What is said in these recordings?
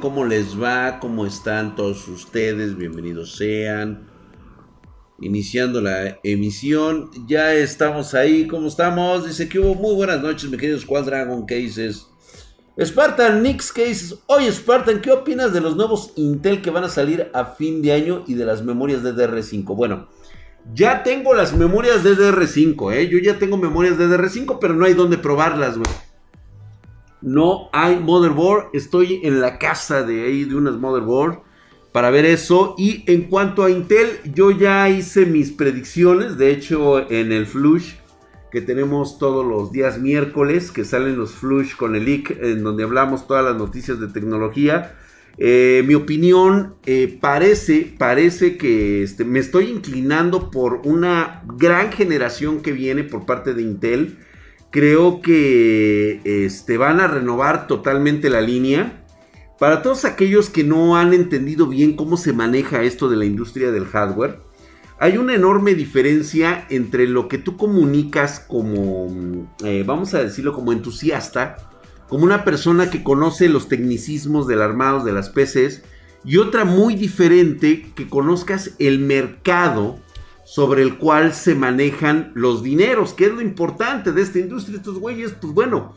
¿Cómo les va? ¿Cómo están todos ustedes? Bienvenidos sean. Iniciando la emisión. Ya estamos ahí. ¿Cómo estamos? Dice que hubo muy buenas noches, mi querido Squad Dragon Cases. Spartan Nix Cases. Oye, Spartan, ¿qué opinas de los nuevos Intel que van a salir a fin de año y de las memorias DDR5? Bueno, ya tengo las memorias DDR5, ¿eh? Yo ya tengo memorias DDR5, pero no hay donde probarlas, güey. No hay motherboard. Estoy en la casa de ahí de unas motherboard para ver eso. Y en cuanto a Intel, yo ya hice mis predicciones. De hecho, en el Flush que tenemos todos los días miércoles, que salen los Flush con el leak, en donde hablamos todas las noticias de tecnología. Eh, mi opinión eh, parece, parece que este, me estoy inclinando por una gran generación que viene por parte de Intel creo que este, van a renovar totalmente la línea. Para todos aquellos que no han entendido bien cómo se maneja esto de la industria del hardware, hay una enorme diferencia entre lo que tú comunicas como, eh, vamos a decirlo, como entusiasta, como una persona que conoce los tecnicismos del armado de las PCs, y otra muy diferente que conozcas el mercado sobre el cual se manejan los dineros, que es lo importante de esta industria. Estos güeyes, pues bueno,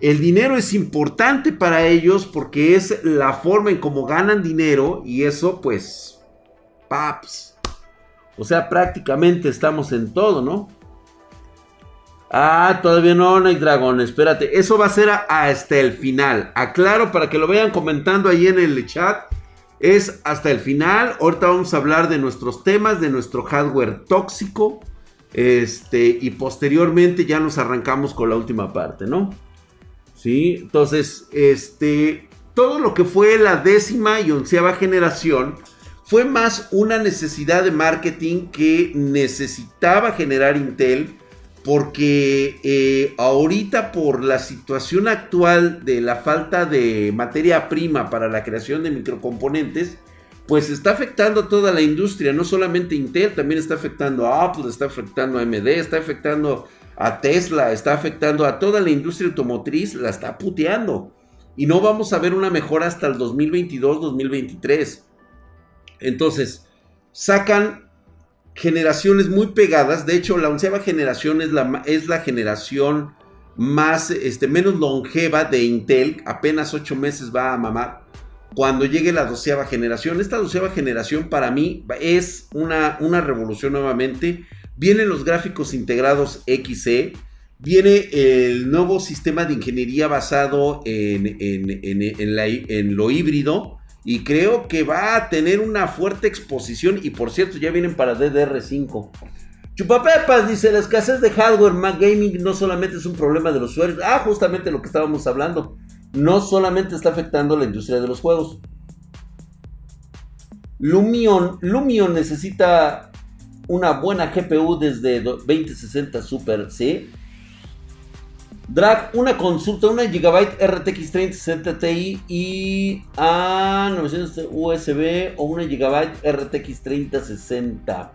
el dinero es importante para ellos porque es la forma en cómo ganan dinero y eso pues, paps. O sea, prácticamente estamos en todo, ¿no? Ah, todavía no, Night Dragon, espérate. Eso va a ser hasta el final. Aclaro para que lo vayan comentando ahí en el chat es hasta el final. Ahorita vamos a hablar de nuestros temas, de nuestro hardware tóxico. Este, y posteriormente ya nos arrancamos con la última parte, ¿no? Sí, entonces, este, todo lo que fue la décima y onceava generación fue más una necesidad de marketing que necesitaba generar Intel porque eh, ahorita por la situación actual de la falta de materia prima para la creación de microcomponentes, pues está afectando a toda la industria, no solamente Intel, también está afectando a Apple, está afectando a AMD, está afectando a Tesla, está afectando a toda la industria automotriz, la está puteando. Y no vamos a ver una mejora hasta el 2022-2023. Entonces, sacan generaciones muy pegadas. De hecho, la onceava generación es la, es la generación más, este, menos longeva de Intel. Apenas ocho meses va a mamar. Cuando llegue la doceava generación. Esta doceava generación para mí es una, una revolución nuevamente. Vienen los gráficos integrados XE. Viene el nuevo sistema de ingeniería basado en, en, en lo híbrido y creo que va a tener una fuerte exposición. Y por cierto, ya vienen para DDR5. Chupapepas dice: La escasez de hardware Mac Gaming no solamente es un problema de los usuarios. Ah, justamente lo que estábamos hablando. No solamente está afectando la industria de los juegos. Lumion, Lumion necesita una buena GPU desde 2060 Super, ¿sí? Drag, una consulta, una GB RTX 3060 Ti y a 900 USB o una GB RTX 3060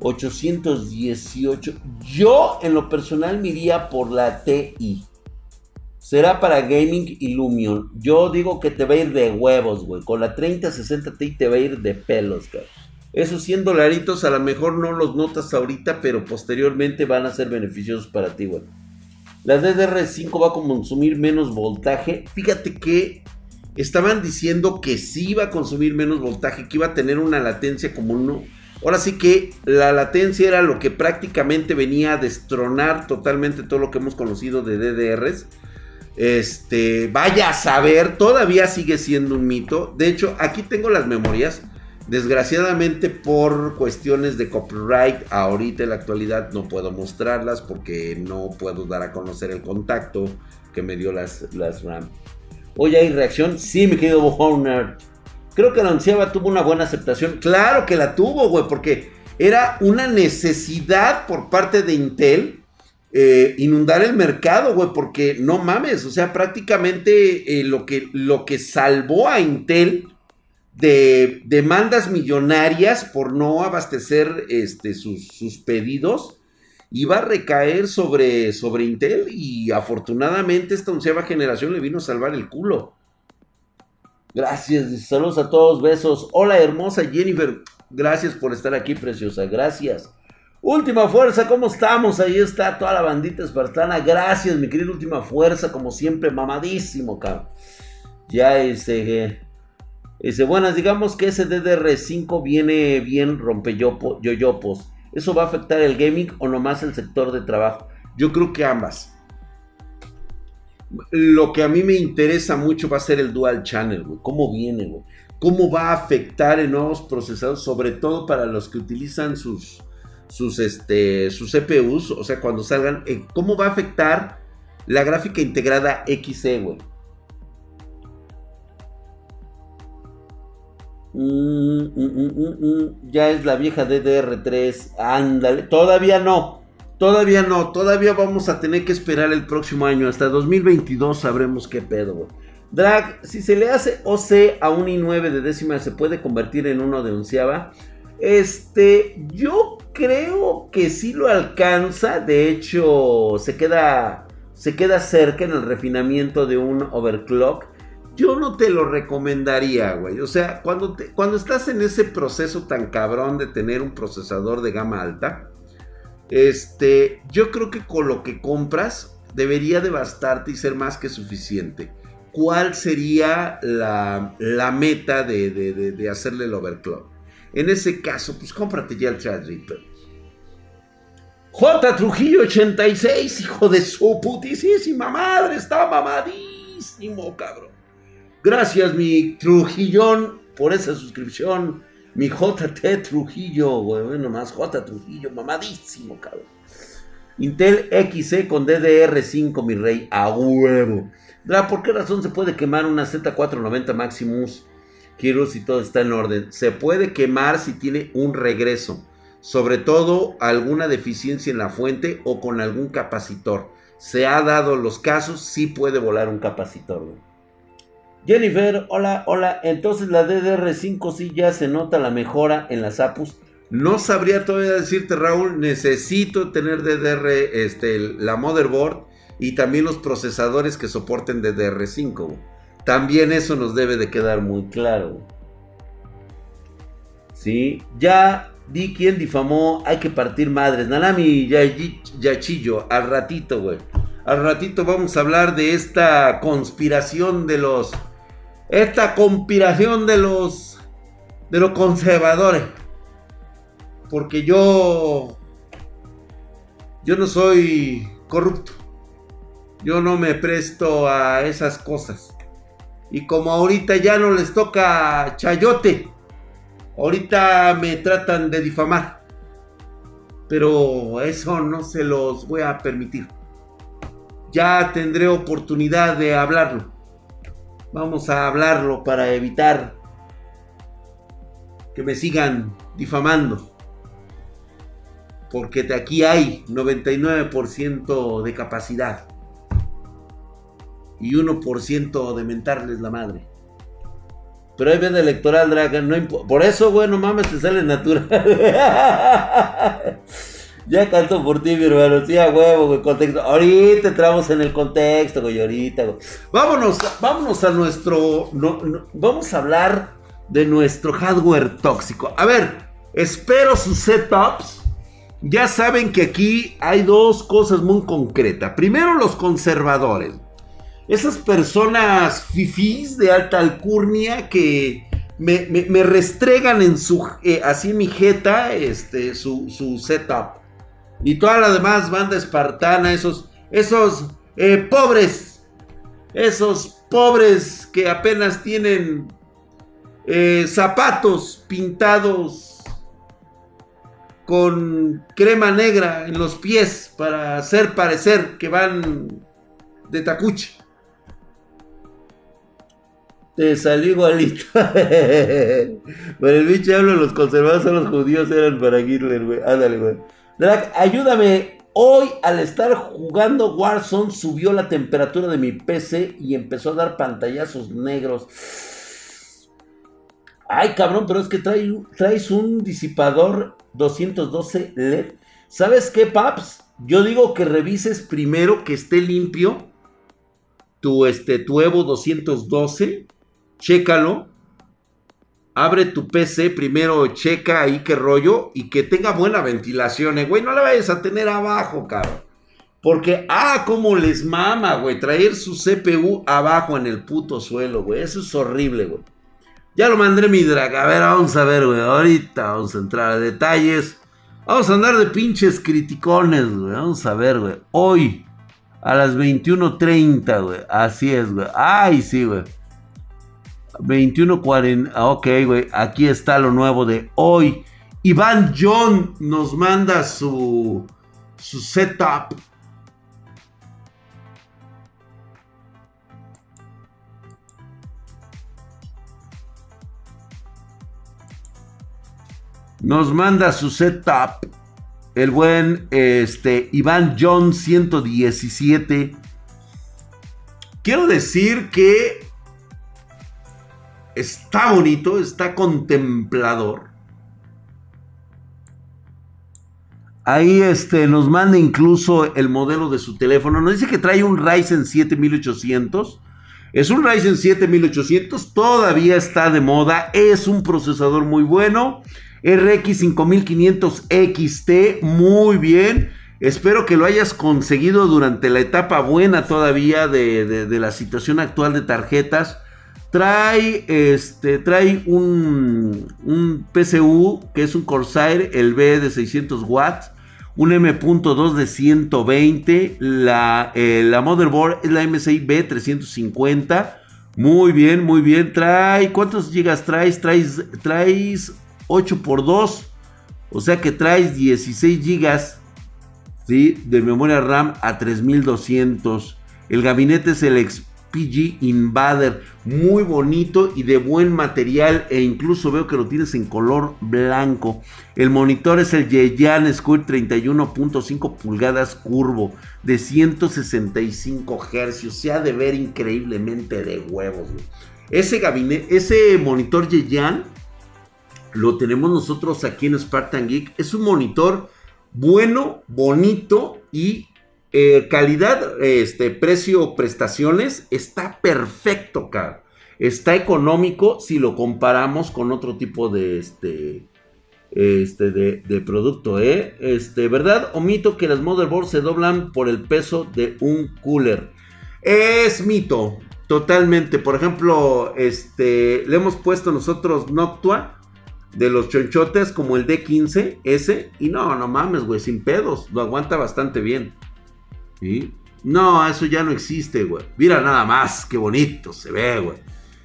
818. Yo en lo personal me iría por la TI. Será para gaming y Lumion. Yo digo que te va a ir de huevos, güey. Con la 3060 Ti te va a ir de pelos, güey. Esos 100 dolaritos a lo mejor no los notas ahorita, pero posteriormente van a ser beneficiosos para ti, güey. La DDR5 va a consumir menos voltaje. Fíjate que estaban diciendo que sí iba a consumir menos voltaje, que iba a tener una latencia como uno. Ahora sí que la latencia era lo que prácticamente venía a destronar totalmente todo lo que hemos conocido de DDRs. Este, vaya a saber, todavía sigue siendo un mito. De hecho, aquí tengo las memorias. Desgraciadamente por cuestiones de copyright, ahorita en la actualidad no puedo mostrarlas porque no puedo dar a conocer el contacto que me dio las, las RAM. Oye, ¿hay reacción? Sí, mi querido Horner. Creo que la onceava tuvo una buena aceptación. Claro que la tuvo, güey, porque era una necesidad por parte de Intel eh, inundar el mercado, güey, porque no mames, o sea, prácticamente eh, lo, que, lo que salvó a Intel de demandas millonarias por no abastecer este, sus, pedidos iba a recaer sobre, sobre Intel y afortunadamente esta onceava generación le vino a salvar el culo. Gracias, saludos a todos, besos. Hola hermosa Jennifer, gracias por estar aquí, preciosa, gracias. Última Fuerza, ¿cómo estamos? Ahí está toda la bandita espartana. Gracias, mi querido Última Fuerza, como siempre, mamadísimo, cabrón. Ya ese... Dice, buenas, digamos que ese DDR5 viene bien rompeyoyopos. ¿Eso va a afectar el gaming o nomás el sector de trabajo? Yo creo que ambas. Lo que a mí me interesa mucho va a ser el dual channel, güey. ¿Cómo viene, güey? ¿Cómo va a afectar en nuevos procesadores? Sobre todo para los que utilizan sus, sus, este, sus CPUs. O sea, cuando salgan. Eh, ¿Cómo va a afectar la gráfica integrada XE, güey? Mm, mm, mm, ya es la vieja DDR3. Ándale. Todavía no. Todavía no. Todavía vamos a tener que esperar el próximo año. Hasta 2022 sabremos qué pedo, Drag, si se le hace OC a un i9 de décima, ¿se puede convertir en uno de onceava? Este, yo creo que sí lo alcanza. De hecho, se queda, se queda cerca en el refinamiento de un overclock yo no te lo recomendaría, güey. O sea, cuando, cuando estás en ese proceso tan cabrón de tener un procesador de gama alta, este, yo creo que con lo que compras debería de bastarte y ser más que suficiente. ¿Cuál sería la, meta de, hacerle el overclock? En ese caso, pues cómprate ya el Threadripper. J. Trujillo 86, hijo de su putísima madre, está mamadísimo, cabrón. Gracias, mi Trujillón, por esa suscripción. Mi JT Trujillo, güey. Nomás J Trujillo, mamadísimo, cabrón. Intel XC con DDR5, mi rey, a huevo. ¿Por qué razón se puede quemar una Z490 Maximus? Quiero si todo está en orden. Se puede quemar si tiene un regreso. Sobre todo alguna deficiencia en la fuente o con algún capacitor. Se ha dado los casos, sí puede volar un capacitor. Güey. Jennifer, hola, hola. Entonces la DDR5 sí ya se nota la mejora en las APUs. No sabría todavía decirte, Raúl. Necesito tener DDR, este, la motherboard y también los procesadores que soporten DDR5. También eso nos debe de quedar muy claro. Sí, ya di quién difamó. Hay que partir madres. Nanami Yachillo, al ratito, güey. Al ratito vamos a hablar de esta conspiración de los esta conspiración de los de los conservadores. Porque yo yo no soy corrupto. Yo no me presto a esas cosas. Y como ahorita ya no les toca chayote, ahorita me tratan de difamar. Pero eso no se los voy a permitir. Ya tendré oportunidad de hablarlo. Vamos a hablarlo para evitar que me sigan difamando. Porque de aquí hay 99% de capacidad. Y 1% de mentarles la madre. Pero hay venda electoral, Dragon. No por eso, bueno, mames, te sale natural. Ya canto por ti, mi hermano. Sí, huevo, güey. Contexto. Ahorita entramos en el contexto, güey. Ahorita, güey. Vámonos, vámonos a nuestro. vamos a hablar de nuestro hardware tóxico. A ver, espero sus setups. Ya saben que aquí hay dos cosas muy concretas. Primero, los conservadores. Esas personas fifís de alta alcurnia que me, restregan en su, eh, así mi jeta, este, su, su setup. Y toda la demás banda espartana, esos, esos eh, pobres, esos pobres que apenas tienen eh, zapatos pintados con crema negra en los pies para hacer parecer que van de tacuche. Te salió igualito. Por el bicho hablo, los conservados son los judíos, eran para Hitler, güey. Ándale, güey. Drag, ayúdame. Hoy al estar jugando Warzone subió la temperatura de mi PC y empezó a dar pantallazos negros. Ay, cabrón, pero es que traes un disipador 212 LED. ¿Sabes qué, Paps? Yo digo que revises primero que esté limpio tu, este, tu Evo 212 chécalo. Abre tu PC, primero checa ahí qué rollo y que tenga buena ventilación, eh, güey. No la vayas a tener abajo, cabrón. Porque, ah, cómo les mama, güey, traer su CPU abajo en el puto suelo, güey. Eso es horrible, güey. Ya lo mandé mi drag. A ver, vamos a ver, güey. Ahorita vamos a entrar a detalles. Vamos a andar de pinches criticones, güey. Vamos a ver, güey. Hoy, a las 21.30, güey. Así es, güey. Ay, sí, güey. 21.40. Ah, ok, güey. Aquí está lo nuevo de hoy. Iván John nos manda su, su setup. Nos manda su setup el buen este, Iván John 117. Quiero decir que está bonito, está contemplador. Ahí este, nos manda incluso el modelo de su teléfono. Nos dice que trae un Ryzen 7800. Es un Ryzen 7800, todavía está de moda. Es un procesador muy bueno. RX 5500 XT, muy bien. Espero que lo hayas conseguido durante la etapa buena todavía de, la situación actual de tarjetas. Trae, este, trae un, un, PCU que es un Corsair, el B de 600 watts, un M.2 de 120, la, eh, la motherboard es la MSI B350. Muy bien, muy bien. Trae, ¿cuántos gigas traes? Traes, traes 8 por 2. O sea que traes 16 gigas ¿sí? de memoria RAM a 3200. El gabinete es el XPG Invader. Muy bonito y de buen material. E incluso veo que lo tienes en color blanco. El monitor es el Yeyan Square 31.5 pulgadas curvo. De 165 Hz. Se ha de ver increíblemente de huevos. Ese gabinete, ese monitor Yeyan lo tenemos nosotros aquí en Spartan Geek. Es un monitor bueno, bonito y eh, calidad, este, precio, prestaciones, está perfecto, cara. Está económico si lo comparamos con otro tipo de, este, este, de, producto, ¿eh? Este, ¿verdad? Omito que las motherboards se doblan por el peso de un cooler. Es mito, totalmente. Por ejemplo, este, le hemos puesto nosotros Noctua de los chonchotes como el D15, ese. Y no, no mames, güey, sin pedos. Lo aguanta bastante bien. No, eso ya no existe, güey. Mira nada más, qué bonito se ve, güey.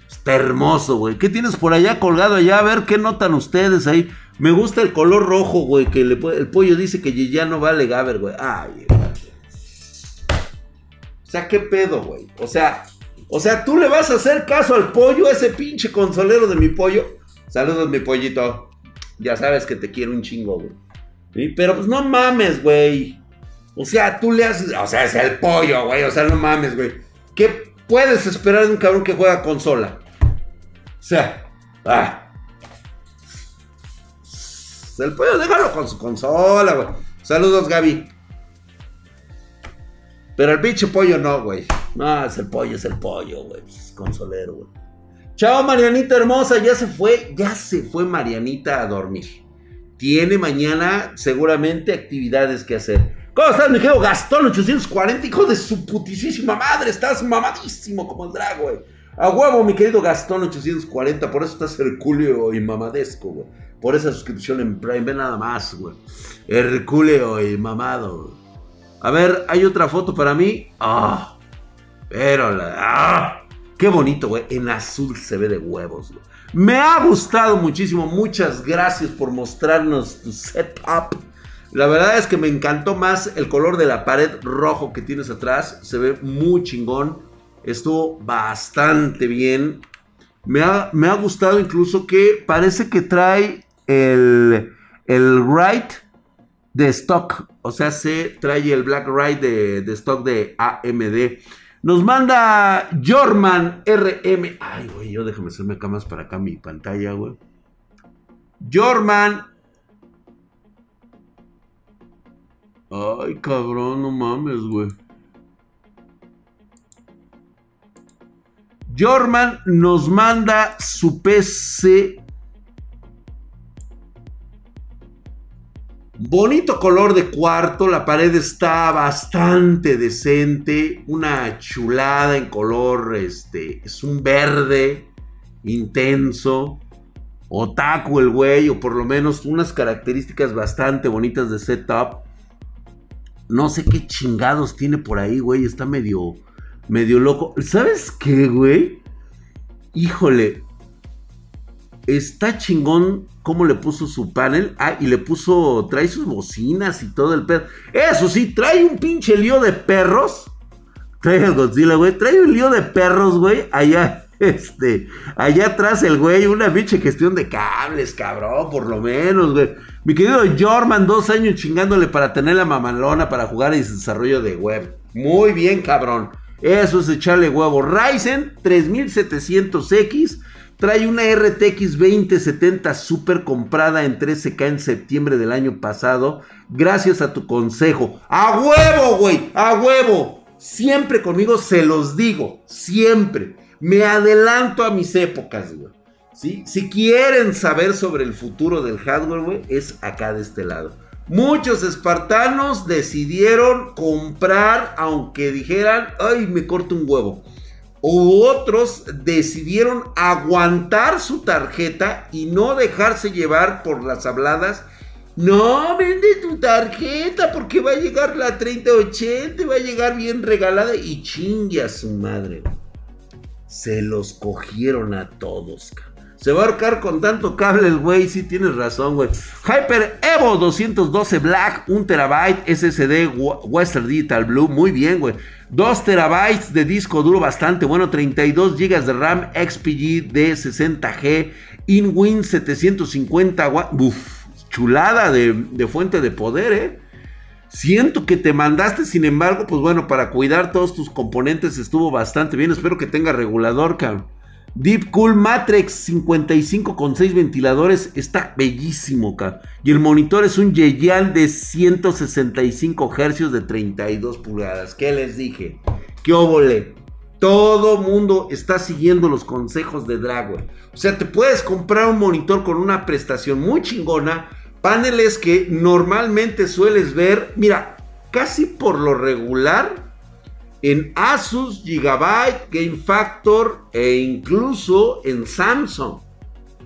Está hermoso, güey. ¿Qué tienes por allá colgado allá? A ver, ¿qué notan ustedes ahí? Me gusta el color rojo, güey, que el pollo dice que ya no vale Gaber, güey. Ay, güey. O sea, ¿qué pedo, güey? O sea, o sea, tú le vas a hacer caso al pollo, ese pinche consolero de mi pollo. Saludos, mi pollito. Ya sabes que te quiero un chingo, güey. Pero pues no mames, güey. O sea, tú le haces. O sea, es el pollo, güey. O sea, no mames, güey. ¿Qué puedes esperar de un cabrón que juega consola? O sea, ah. El pollo, déjalo con su consola, güey. Saludos, Gaby. Pero el pinche pollo no, güey. No, es el pollo, es el pollo, güey. Es consolero, güey. Chao, Marianita hermosa, ya se fue, ya se fue Marianita a dormir. Tiene mañana seguramente actividades que hacer. ¿Cómo estás, mi querido Gastón 840? Hijo de su putisísima madre, estás mamadísimo como el drag, güey. A huevo, mi querido Gastón 840, por eso estás hercúleo y mamadesco, güey. Por esa suscripción en Prime, ve nada más, güey. Hercúleo y mamado. A ver, hay otra foto para mí. Ah, pero la. Ah. Qué bonito, güey. En azul se ve de huevos, güey. Me ha gustado muchísimo. Muchas gracias por mostrarnos tu setup. La verdad es que me encantó más el color de la pared rojo que tienes atrás. Se ve muy chingón. Estuvo bastante bien. Me ha, me ha gustado incluso que parece que trae el, el right de stock. O sea, se trae el Black Right de, de stock de AMD. Nos manda Jorman RM. Ay, güey, yo déjame hacerme acá más para acá mi pantalla, güey. Jorman. Ay, cabrón, no mames, güey. Jorman nos manda su PC. Bonito color de cuarto, la pared está bastante decente, una chulada en color, este, es un verde intenso, otaku el güey, o por lo menos unas características bastante bonitas de setup. No sé qué chingados tiene por ahí, güey, está medio, medio loco. ¿Sabes qué, güey? Híjole, está chingón cómo le puso su panel. Ah, y le puso, trae sus bocinas y todo el pedo. Eso sí, trae un pinche lío de perros. Trae el Godzilla, güey. Trae un lío de perros, güey. Allá, este, allá atrás el güey, una pinche gestión de cables, cabrón, por lo menos, güey. Mi querido Jorman, dos años chingándole para tener la mamalona para jugar y desarrollo de web. Muy bien, cabrón. Eso es echarle huevo. Ryzen 3700X trae una RTX 2070 super comprada en 13K en septiembre del año pasado. Gracias a tu consejo. ¡A huevo, güey! ¡A huevo! Siempre conmigo se los digo. Siempre. Me adelanto a mis épocas, güey. Si quieren saber sobre el futuro del hardware, es acá de este lado. Muchos espartanos decidieron comprar, aunque dijeran, ay, me corto un huevo. U otros decidieron aguantar su tarjeta y no dejarse llevar por las habladas. No, vende tu tarjeta porque va a llegar la 3080, va a llegar bien regalada y chingue a su madre. Se los cogieron a todos, cabrón. Se va a ahorcar con tanto cable el güey. Sí, tienes razón, güey. Hyper Evo 212 Black, 1 terabyte SSD Western Digital Blue. Muy bien, güey. 2 terabytes de disco duro bastante bueno. 32 GB de RAM XPG de 60G. InWin 750 Uf, chulada de, de fuente de poder, eh. Siento que te mandaste, sin embargo, pues bueno, para cuidar todos tus componentes estuvo bastante bien. Espero que tenga regulador, cabrón. Deep Cool Matrix 55 con 6 ventiladores. Está bellísimo, acá. Y el monitor es un Yeyan de 165 Hz de 32 pulgadas. ¿Qué les dije? ¿Qué óvole? Todo mundo está siguiendo los consejos de Dragway. O sea, te puedes comprar un monitor con una prestación muy chingona. Paneles que normalmente sueles ver. Mira, casi por lo regular en Asus, Gigabyte, Game Factor e incluso en Samsung.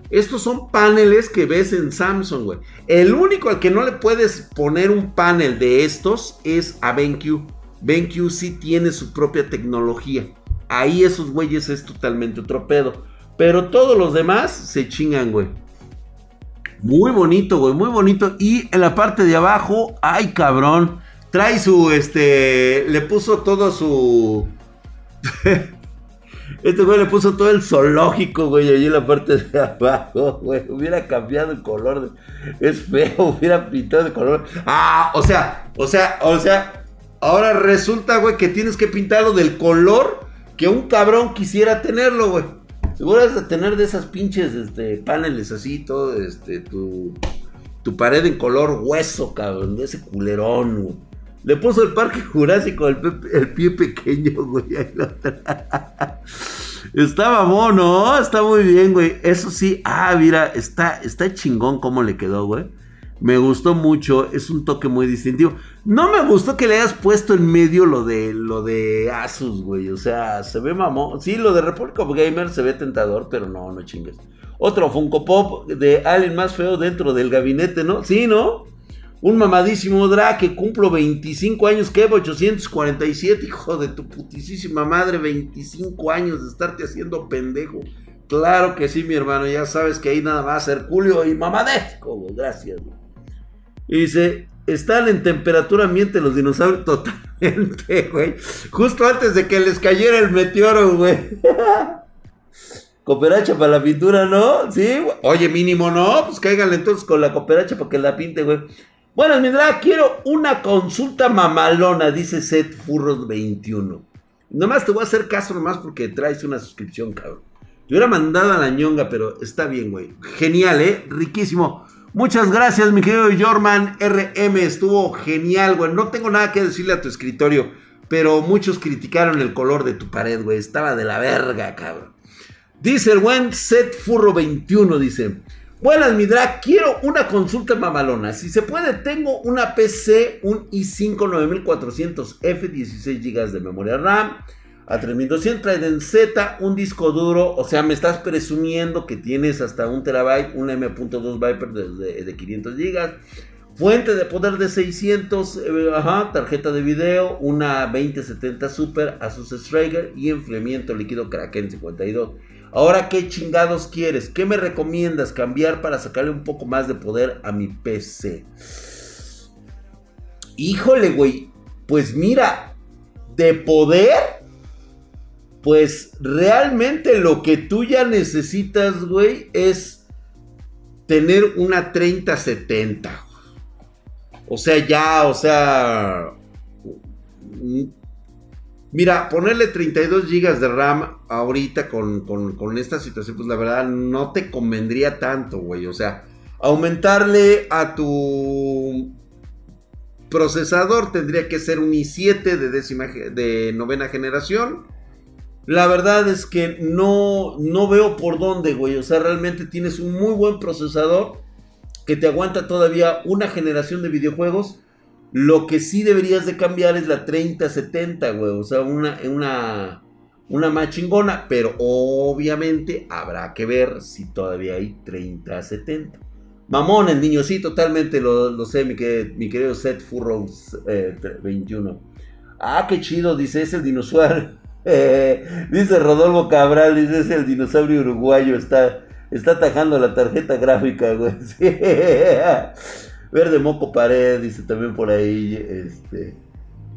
Estos son paneles que ves en Samsung, güey. El único al que no le puedes poner un panel de estos es a BenQ. BenQ sí tiene su propia tecnología. Ahí esos güeyes es totalmente otro pedo. Pero todos los demás se chingan, güey. Muy bonito, güey, muy bonito. Y en la parte de abajo, ay cabrón. Trae su, este, le puso todo su... Este güey le puso todo el zoológico, güey, allí en la parte de abajo, güey. Hubiera cambiado el color. Es feo, hubiera pintado de color. Ah, o sea, o sea, o sea. Ahora resulta, güey, que tienes que pintarlo del color que un cabrón quisiera tenerlo, güey. Seguro has de tener de esas pinches este, paneles así, todo, este, tu, tu pared en color hueso, cabrón, de ese culerón, güey. Le puso el parque jurásico el, pie pequeño, güey. Estaba mono, está muy bien, güey. Eso sí, ah, mira, está, está chingón cómo le quedó, güey. Me gustó mucho, es un toque muy distintivo. No me gustó que le hayas puesto en medio lo de lo de Asus, güey. O sea, se ve mamón. Sí, lo de República Gamer se ve tentador, pero no, no chingues. Otro Funko Pop de alguien más feo dentro del gabinete, ¿no? Sí, ¿no? Un mamadísimo Dra que cumplo 25 años, que 847, hijo de tu putisísima madre, 25 años de estarte haciendo pendejo. Claro que sí, mi hermano, ya sabes que ahí nada más Herculio y mamadesco, gracias. Y dice, están en temperatura ambiente los dinosaurios totalmente, güey. Justo antes de que les cayera el meteoro, güey. Cooperacha para la pintura, ¿no? Sí, güey. Oye, mínimo, no. Pues cáiganle entonces con la cooperacha para que la pinte, güey. Bueno, Mindra, quiero una consulta mamalona, dice Seth Furros 21. Nomás te voy a hacer caso nomás porque traes una suscripción, cabrón. Te hubiera mandado a la ñonga, pero está bien, güey. Genial, ¿eh? Riquísimo. Muchas gracias, mi querido Jorman RM. Estuvo genial, güey. No tengo nada que decirle a tu escritorio. Pero muchos criticaron el color de tu pared, güey. Estaba de la verga, cabrón. Dice el buen Set Furro 21, dice. Buenas, mi drag, quiero una consulta mamalona. Si se puede, tengo una PC, un i5 9400F, 16 GB de memoria RAM, a 3200 Trident Z, un disco duro, o sea, me estás presumiendo que tienes hasta un terabyte, un M.2 Viper de, de 500 GB, Fuente de poder de 600, eh, ajá, tarjeta de video, una 2070 Super Asus Striker y enfriamiento líquido Kraken 52. Ahora, ¿qué chingados quieres? ¿Qué me recomiendas cambiar para sacarle un poco más de poder a mi PC? Híjole, güey. Pues mira, de poder, pues realmente lo que tú ya necesitas, güey, es tener una 3070. O sea, ya, o sea... Mira, ponerle 32 GB de RAM ahorita con, con, esta situación, pues la verdad no te convendría tanto, güey. O sea, aumentarle a tu procesador tendría que ser un i7 de, décima, de novena generación. La verdad es que no, no veo por dónde, güey. O sea, realmente tienes un muy buen procesador que te aguanta todavía una generación de videojuegos. Lo que sí deberías de cambiar es la 3070, güey. O sea, una, una, una más chingona. Pero obviamente habrá que ver si todavía hay 3070. Mamón, el niño, sí, totalmente lo, sé, mi, querido Seth Furrows 21. Eh, ah, qué chido, dice, es el dinosaurio. dice Rodolfo Cabral, dice, es el dinosaurio uruguayo, está, Está atajando la tarjeta gráfica, güey. Verde moco pared, dice también por ahí. Este.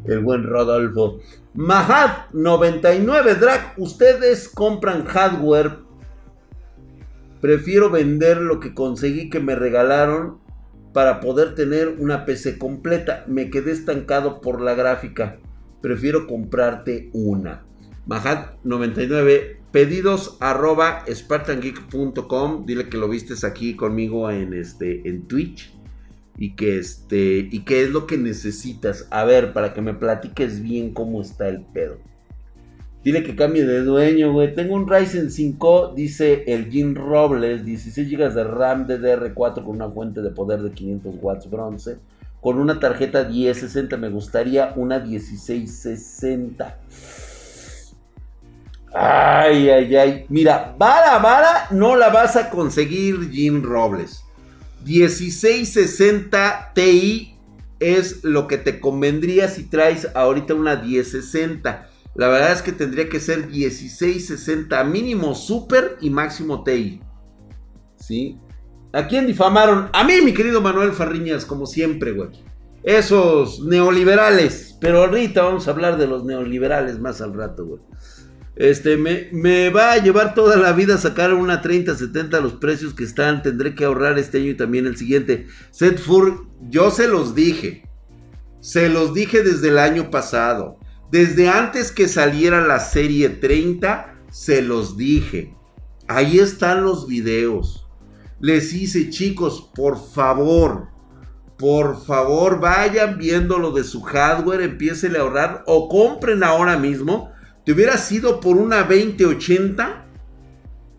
El buen Rodolfo. Mahad 99 Drag. Ustedes compran hardware. Prefiero vender lo que conseguí que me regalaron para poder tener una PC completa. Me quedé estancado por la gráfica. Prefiero comprarte una. Mahad 99 Pedidos arroba spartangeek.com. Dile que lo vistes aquí conmigo en, este, en Twitch. Y que este. Y qué es lo que necesitas. A ver, para que me platiques bien cómo está el pedo. Dile que cambie de dueño, güey. Tengo un Ryzen 5, dice el Jim Robles, 16 GB de RAM DDR4 con una fuente de poder de 500 watts bronce. Con una tarjeta 1060, me gustaría una 1660. Ay, ay, ay. Mira, vara, vara, no la vas a conseguir, Jim Robles. 1660 Ti es lo que te convendría si traes ahorita una 1060. La verdad es que tendría que ser 1660 mínimo super y máximo TI. ¿Sí? ¿A quién difamaron? A mí, mi querido Manuel Farriñas, como siempre, güey. Esos neoliberales. Pero ahorita vamos a hablar de los neoliberales más al rato, güey. Este, me, me, va a llevar toda la vida sacar una 30-70 a los precios que están. Tendré que ahorrar este año y también el siguiente. Setfur, yo se los dije. Se los dije desde el año pasado. Desde antes que saliera la serie 30, se los dije. Ahí están los videos. Les hice, chicos, por favor, por favor, vayan viendo lo de su hardware, empiecen a ahorrar o compren ahora mismo te hubiera sido por una 2080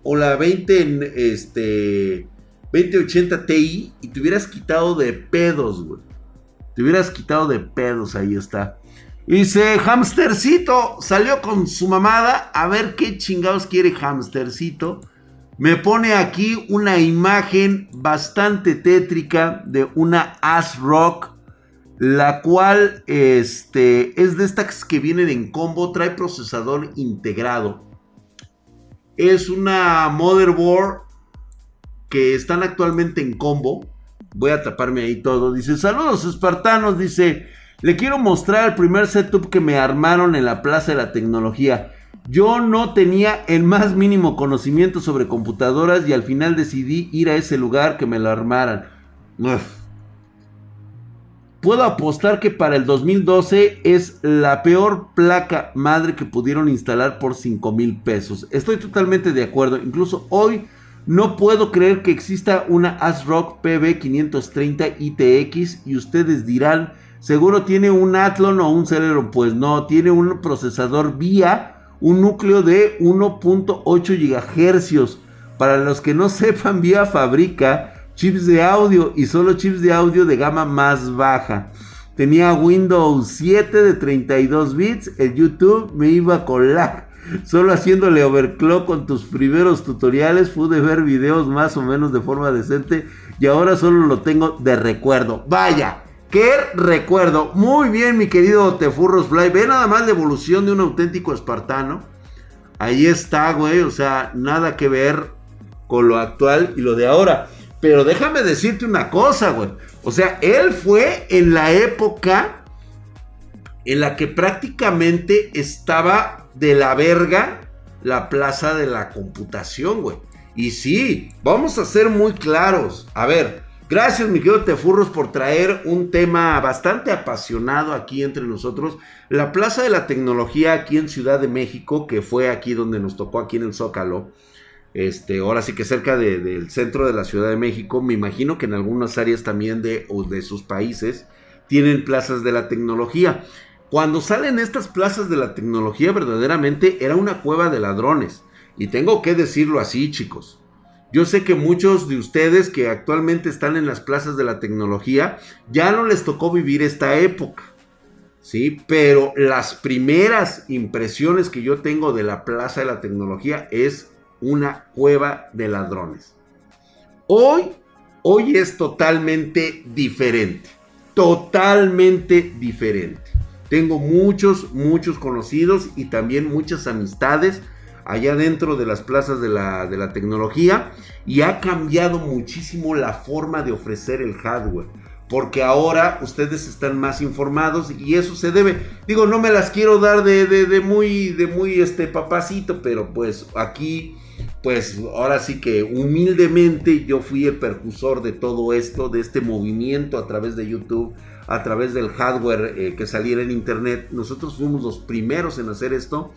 o la 20, este, 2080 Ti y te hubieras quitado de pedos, güey. Te hubieras quitado de pedos, ahí está. Dice, hamstercito salió con su mamada. A ver qué chingados quiere hamstercito. Me pone aquí una imagen bastante tétrica de una ASRock la cual este, es de estas que vienen en combo, trae procesador integrado. Es una motherboard que están actualmente en combo. Voy a taparme ahí todo. Dice, saludos espartanos, dice, le quiero mostrar el primer setup que me armaron en la Plaza de la Tecnología. Yo no tenía el más mínimo conocimiento sobre computadoras y al final decidí ir a ese lugar que me lo armaran. Uf. Puedo apostar que para el 2012 es la peor placa madre que pudieron instalar por 5 mil pesos. Estoy totalmente de acuerdo. Incluso hoy no puedo creer que exista una ASRock PB530 ITX y ustedes dirán seguro tiene un Athlon o un Celeron. Pues no, tiene un procesador vía un núcleo de 1.8 GHz. Para los que no sepan, vía fabrica chips de audio y solo chips de audio de gama más baja. Tenía Windows 7 de 32 bits. El YouTube me iba con lag. Solo haciéndole overclock con tus primeros tutoriales pude ver videos más o menos de forma decente y ahora solo lo tengo de recuerdo. Vaya, qué recuerdo. Muy bien, mi querido Tefurros Fly. Ve nada más la evolución de un auténtico espartano. Ahí está, güey. O sea, nada que ver con lo actual y lo de ahora. Pero déjame decirte una cosa, güey. O sea, él fue en la época en la que prácticamente estaba de la verga la plaza de la computación, güey. Y sí, vamos a ser muy claros. A ver, gracias, mi querido Tefurros, por traer un tema bastante apasionado aquí entre nosotros. La Plaza de la Tecnología aquí en Ciudad de México, que fue aquí donde nos tocó, aquí en el Zócalo. Este, ahora sí que cerca del centro de la Ciudad de México, me imagino que en algunas áreas también de, de sus países tienen plazas de la tecnología. Cuando salen estas plazas de la tecnología, verdaderamente era una cueva de ladrones. Y tengo que decirlo así, chicos. Yo sé que muchos de ustedes que actualmente están en las plazas de la tecnología ya no les tocó vivir esta época. ¿Sí? Pero las primeras impresiones que yo tengo de la plaza de la tecnología es una cueva de ladrones. Hoy, hoy es totalmente diferente. Totalmente diferente. Tengo muchos, muchos conocidos y también muchas amistades allá dentro de las plazas de la, de la tecnología y ha cambiado muchísimo la forma de ofrecer el hardware. Porque ahora ustedes están más informados y eso se debe. Digo, no me las quiero dar de, de muy, de muy este papacito, pero pues aquí, pues ahora sí que humildemente yo fui el percursor de todo esto, de este movimiento a través de YouTube a través del hardware eh, que saliera en internet. Nosotros fuimos los primeros en hacer esto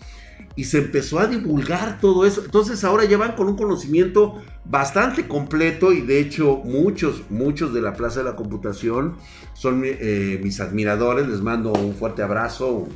y se empezó a divulgar todo eso. Entonces ahora ya van con un conocimiento bastante completo y de hecho muchos, muchos de la Plaza de la Computación son eh, mis admiradores. Les mando un fuerte abrazo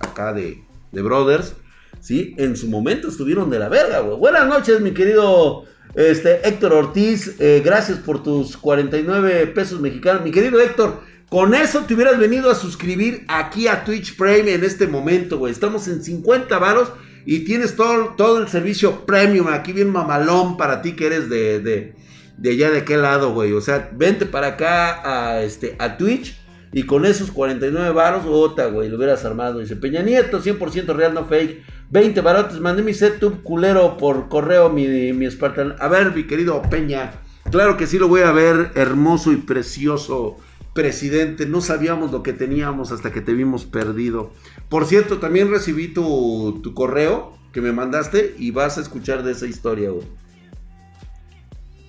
acá de, de Brothers. ¿Sí? En su momento estuvieron de la verga, Buenas noches, mi querido este, Héctor Ortiz. Eh, gracias por tus 49 pesos mexicanos. Mi querido Héctor, con eso te hubieras venido a suscribir aquí a Twitch Prime en este momento, güey. Estamos en 50 varos y tienes todo, todo el servicio premium aquí bien mamalón para ti que eres de, de, de allá de qué lado, güey. O sea, vente para acá a, este, a Twitch y con esos 49 varos, otra, güey, lo hubieras armado. Dice Peña Nieto, 100% real, no fake. 20 barotes, mandé mi setup culero por correo, mi, mi Spartan. A ver, mi querido Peña, claro que sí lo voy a ver, hermoso y precioso presidente, no sabíamos lo que teníamos hasta que te vimos perdido. Por cierto, también recibí tu, correo que me mandaste y vas a escuchar de esa historia,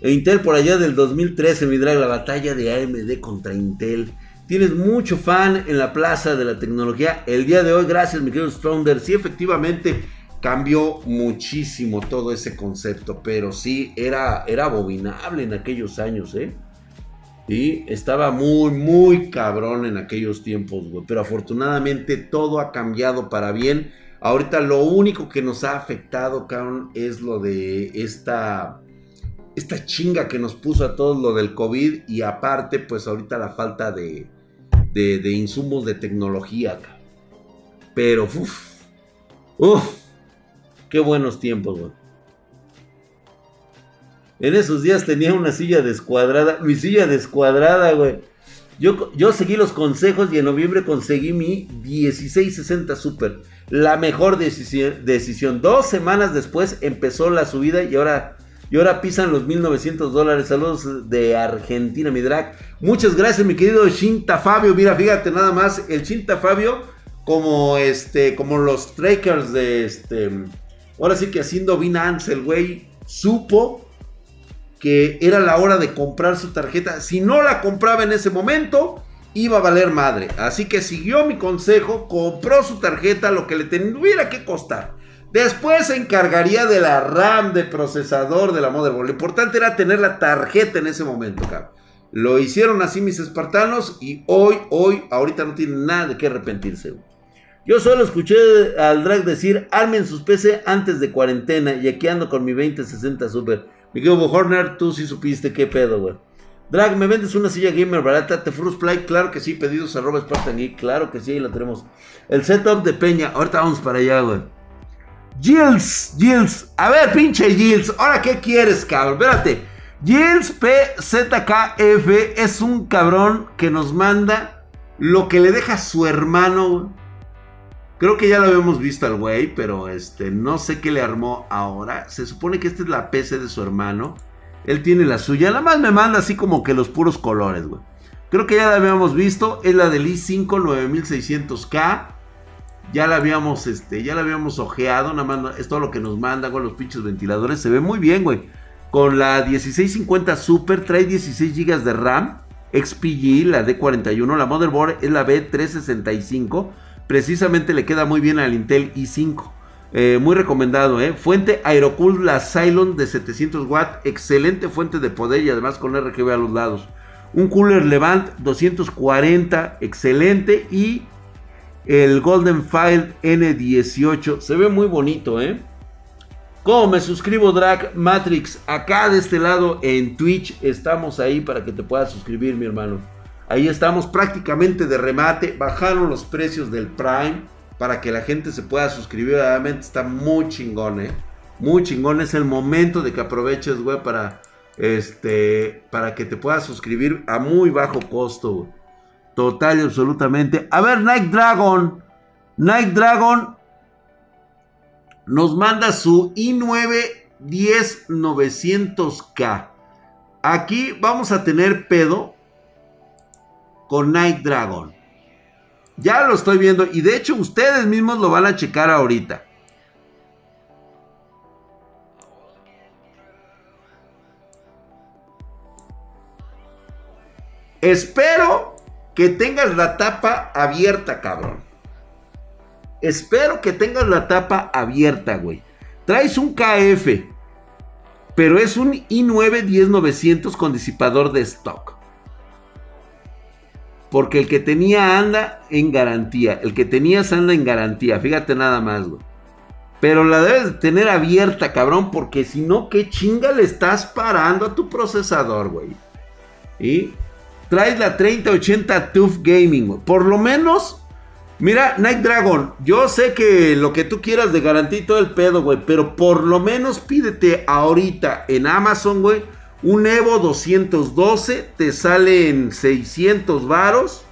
E Intel por allá del 2013, mi drag, la batalla de AMD contra Intel. Tienes mucho fan en la plaza de la tecnología. El día de hoy, gracias, mi querido Stronger. Sí, efectivamente, cambió muchísimo todo ese concepto, pero sí, era, era abominable en aquellos años, ¿eh? Y estaba muy, muy cabrón en aquellos tiempos, güey. Pero afortunadamente todo ha cambiado para bien. Ahorita lo único que nos ha afectado, cabrón, es lo de esta, esta chinga que nos puso a todos lo del COVID. Y aparte, pues ahorita la falta de, de, de insumos de tecnología. Pero, uff, uff, qué buenos tiempos, güey. En esos días tenía una silla descuadrada. Mi silla descuadrada, güey. Yo, yo seguí los consejos y en noviembre conseguí mi 1660 Super. La mejor decisión. Dos semanas después empezó la subida y ahora, y ahora pisan los 1900 dólares. Saludos de Argentina, mi drag. Muchas gracias, mi querido Shinta Fabio. Mira, fíjate nada más. El Shinta Fabio, como este, como los trackers de este. Ahora sí que haciendo Binance, el güey supo que era la hora de comprar su tarjeta. Si no la compraba en ese momento, iba a valer madre. Así que siguió mi consejo, compró su tarjeta, lo que le tuviera que costar. Después se encargaría de la RAM, de procesador, de la motherboard. Lo importante era tener la tarjeta en ese momento, cabrón. Lo hicieron así mis espartanos y hoy, hoy, ahorita no tienen nada de qué arrepentirse. Yo solo escuché al drag decir, armen sus PC antes de cuarentena y aquí ando con mi 2060 Super. Mi querido Horner, tú sí supiste qué pedo, güey. Drag, ¿me vendes una silla gamer barata? ¿Te Play? Claro que sí. Pedidos arroba Spartan Geek. Claro que sí, ahí la tenemos. El setup de Peña. Ahorita vamos para allá, güey. Gilles, Gilles. A ver, pinche Gilles. Ahora, ¿qué quieres, cabrón? Espérate. Gilles PZKF es un cabrón que nos manda lo que le deja su hermano. Creo que ya lo habíamos visto al güey, pero este, no sé qué le armó ahora. Se supone que esta es la PC de su hermano. Él tiene la suya. Nada más me manda así como que los puros colores, güey. Creo que ya la habíamos visto. Es la del i5 9600K. Ya la habíamos, este, ya la habíamos ojeado. Nada más es todo lo que nos manda con los pinches ventiladores. Se ve muy bien, güey. Con la 1650 Super trae 16 GB de RAM. XPG, la D41. La motherboard es la B365. Precisamente le queda muy bien al Intel i5. Eh, muy recomendado, ¿eh? Fuente Aerocool, la Cylon de 700 watts. Excelente fuente de poder y además con RGB a los lados. Un cooler Levant 240, excelente. Y el Golden File N18. Se ve muy bonito, ¿eh? ¿Cómo me suscribo, Drag Matrix? Acá de este lado en Twitch estamos ahí para que te puedas suscribir, mi hermano. Ahí estamos prácticamente de remate. Bajaron los precios del Prime para que la gente se pueda suscribir. Obviamente está muy chingón, ¿eh? Muy chingón. Es el momento de que aproveches, güey, para, este, para que te puedas suscribir a muy bajo costo, Total y absolutamente. A ver, Night Dragon. Night Dragon nos manda su i9 10900K. Aquí vamos a tener pedo con Night Dragon. Ya lo estoy viendo y de hecho ustedes mismos lo van a checar ahorita. Espero que tengas la tapa abierta, cabrón. Espero que tengas la tapa abierta, güey. Traes un KF, pero es un i9 10900 con disipador de stock. Porque el que tenía anda en garantía. El que tenías anda en garantía. Fíjate nada más, güey. Pero la debes de tener abierta, cabrón. Porque si no, ¿qué chinga le estás parando a tu procesador, güey? Y traes la 3080 TUF Gaming, güey. Por lo menos. Mira, Night Dragon, yo sé que lo que tú quieras de garantía todo el pedo, güey, pero por lo menos pídete ahorita en Amazon, güey, un Evo 212 te sale en 600 varos.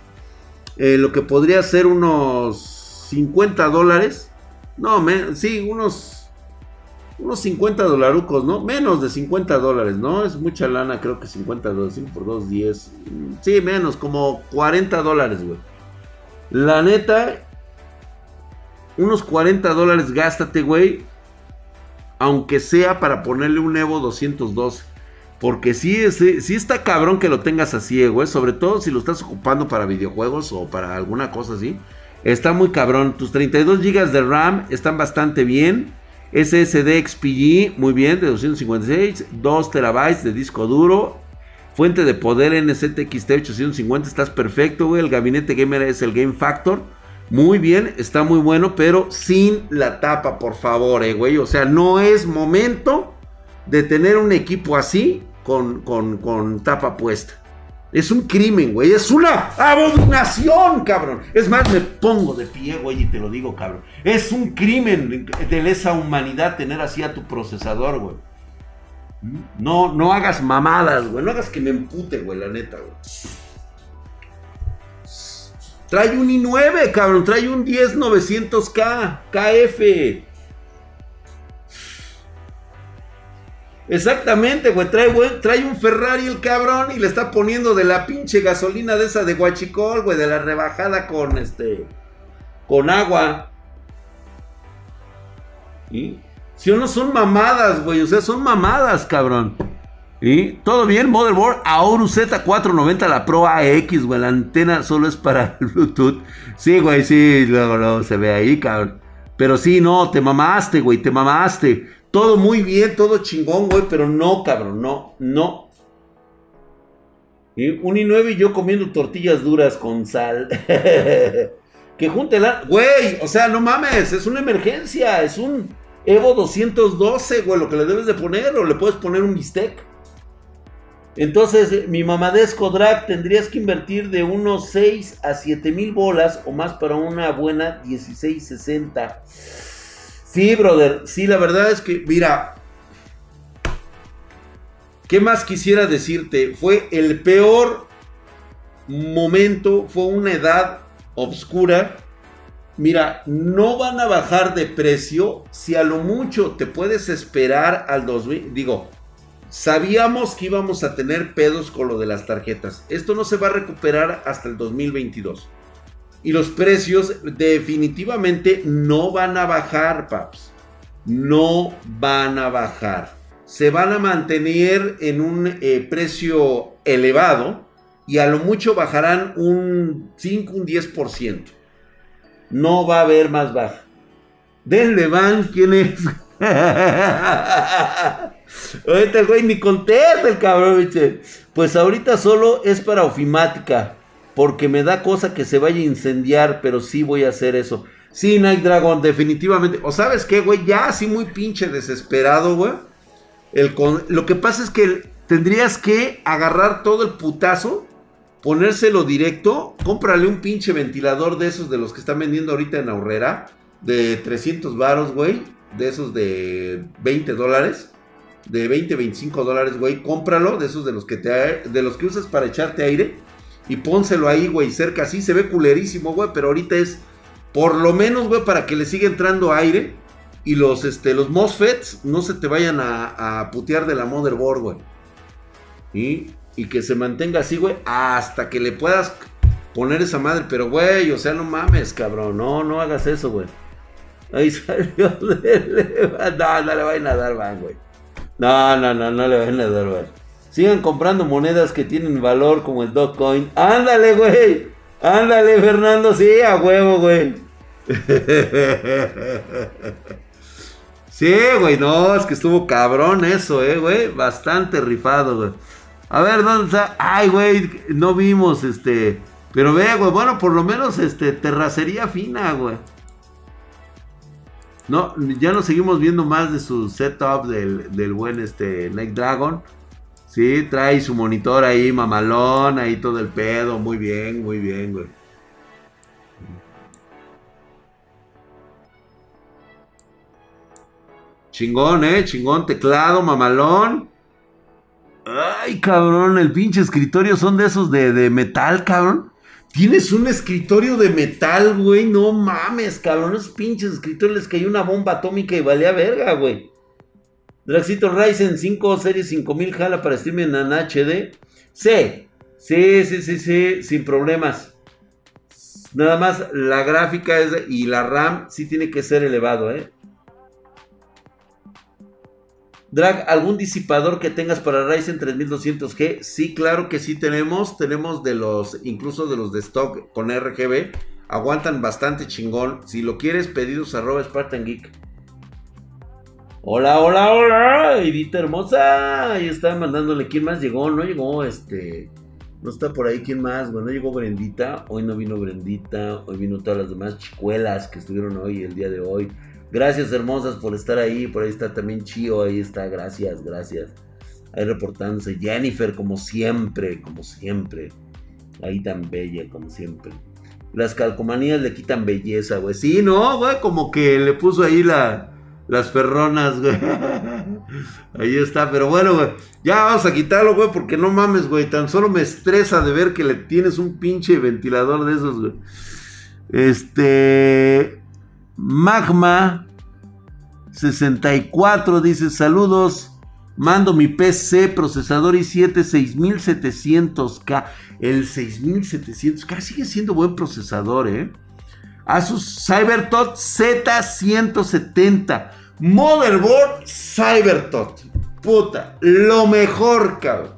Eh, lo que podría ser unos 50 dólares. No, sí, unos, unos 50 dolarucos, ¿no? Menos de 50 dólares, ¿no? Es mucha lana, creo que 50 dólares. 5 por 2, 10. Sí, menos, como 40 dólares, güey. La neta, unos 40 dólares gástate, güey. Aunque sea para ponerle un Evo 212. Porque sí, sí, está cabrón que lo tengas así, güey. Sobre todo si lo estás ocupando para videojuegos o para alguna cosa así. Está muy cabrón. Tus 32 GB de RAM están bastante bien. SSD XPG, muy bien, de 256. 2 terabytes de disco duro. Fuente de poder NZXT 850, estás perfecto, güey. El gabinete gamer es el Game Factor. Muy bien, está muy bueno, pero sin la tapa, por favor, eh, güey. O sea, no es momento de tener un equipo así con, con, tapa puesta. Es un crimen, güey. Es una abominación, cabrón. Es más, me pongo de pie, güey, y te lo digo, cabrón. Es un crimen de lesa humanidad tener así a tu procesador, güey. No, no hagas mamadas, güey. No hagas que me empute, güey, la neta, güey. Trae un i9, cabrón. Trae un 10900K. KF. Exactamente, güey. Trae, un Ferrari el cabrón y le está poniendo de la pinche gasolina de esa de Guachicol, güey. De la rebajada con este. Con agua. ¿Y? Si o no son mamadas, güey. O sea, son mamadas, cabrón. ¿Y? Todo bien, motherboard. Aorus Z490, la Pro AX, güey. La antena solo es para Bluetooth. Sí, güey, sí. Luego, luego se ve ahí, cabrón. Pero sí, no, te mamaste, güey. Te mamaste. Todo muy bien, todo chingón, güey, pero no, cabrón, no, no. Y un i9 y yo comiendo tortillas duras con sal. que junte la... Güey, o sea, no mames, es una emergencia, es un Evo 212, güey, lo que le debes de poner, o le puedes poner un bistec. Entonces, mi mamadesco drag tendrías que invertir de unos 6 a 7 mil bolas o más para una buena 1660. Sí, brother, sí, la verdad es que, mira, ¿qué más quisiera decirte? Fue el peor momento, fue una edad obscura. Mira, no van a bajar de precio si a lo mucho te puedes esperar al 2000. Digo, sabíamos que íbamos a tener pedos con lo de las tarjetas. Esto no se va a recuperar hasta el 2022. Y los precios definitivamente no van a bajar, paps. No van a bajar. Se van a mantener en un eh, precio elevado y a lo mucho bajarán un 5, un 10%. No va a haber más baja. Denle van, ¿quién es? Ahorita güey ni contesta el cabrón, Pues ahorita solo es para ofimática. Porque me da cosa que se vaya a incendiar, pero sí voy a hacer eso. Sí, Night Dragon, definitivamente. O sabes qué, güey, ya así muy pinche desesperado, güey. Lo que pasa es que tendrías que agarrar todo el putazo, ponérselo directo, cómprale un pinche ventilador de esos de los que están vendiendo ahorita en Aurrera, de 300 varos, güey, de esos de 20 dólares de 20, 25 dólares, güey, cómpralo, de esos de los que te de los que usas para echarte aire y pónselo ahí, güey, cerca así, se ve culerísimo, güey, pero ahorita es por lo menos, güey, para que le siga entrando aire y los este los MOSFETs no se te vayan a, putear de la motherboard, güey. Y, y que se mantenga así, güey, hasta que le puedas poner esa madre, pero güey, o sea, no mames, cabrón, no, no hagas eso, güey. Ahí salió. no, no le vayan a dar van, güey. No, no, no, no le van a dar, güey. Sigan comprando monedas que tienen valor como el Dogecoin. Ándale, güey. Ándale, Fernando. Sí, a huevo, güey. Sí, güey, no, es que estuvo cabrón eso, eh, güey. Bastante rifado, güey. A ver, ¿dónde está? Ay, güey, no vimos, este. Pero ve, güey, bueno, por lo menos, este, terracería fina, güey. No, ya no seguimos viendo más de su setup del, buen este Night Dragon. Sí, trae su monitor ahí, mamalón, ahí todo el pedo. Muy bien, muy bien, güey. Chingón, eh, chingón, teclado, mamalón. Ay, cabrón, el pinche escritorio son de esos de, de metal, cabrón. Tienes un escritorio de metal, güey. No mames, cabrón. Esos pinches escritorios les cayó una bomba atómica y valía verga, güey. Draxito Ryzen 5 Serie 5000 jala para streaming en HD. Sí, sí, sí, sí, sí, sin problemas. Nada más la gráfica es, y la RAM sí tiene que ser elevado, ¿eh? Drag, ¿algún disipador que tengas para Ryzen 3200G? Sí, claro que sí tenemos. Tenemos de los, incluso de los de stock con RGB. Aguantan bastante chingón. Si lo quieres, pedidos arroba Spartan Geek. Hola, hola, hola, Edita hermosa. Ahí está mandándole. ¿Quién más llegó? No llegó este. No está por ahí. ¿Quién más? Bueno, llegó Brendita. Hoy no vino Brendita. Hoy vino todas las demás chicuelas que estuvieron hoy, el día de hoy. Gracias, hermosas, por estar ahí. Por ahí está también Chio. Ahí está. Gracias, gracias. Ahí reportándose. Jennifer, como siempre, como siempre. Ahí tan bella, como siempre. Las calcomanías le quitan belleza, güey. Sí, no, güey. Como que le puso ahí la, las ferronas, güey. Ahí está, pero bueno, güey. Ya vamos a quitarlo, güey, porque no mames, güey. Tan solo me estresa de ver que le tienes un pinche ventilador de esos, güey. Este. Magma 64 dice saludos. Mando mi PC, procesador i7 6700K. El 6700K sigue siendo buen procesador, ¿eh? Asus CyberTot Z170. Motherboard CyberTot. Puta, lo mejor, cabrón.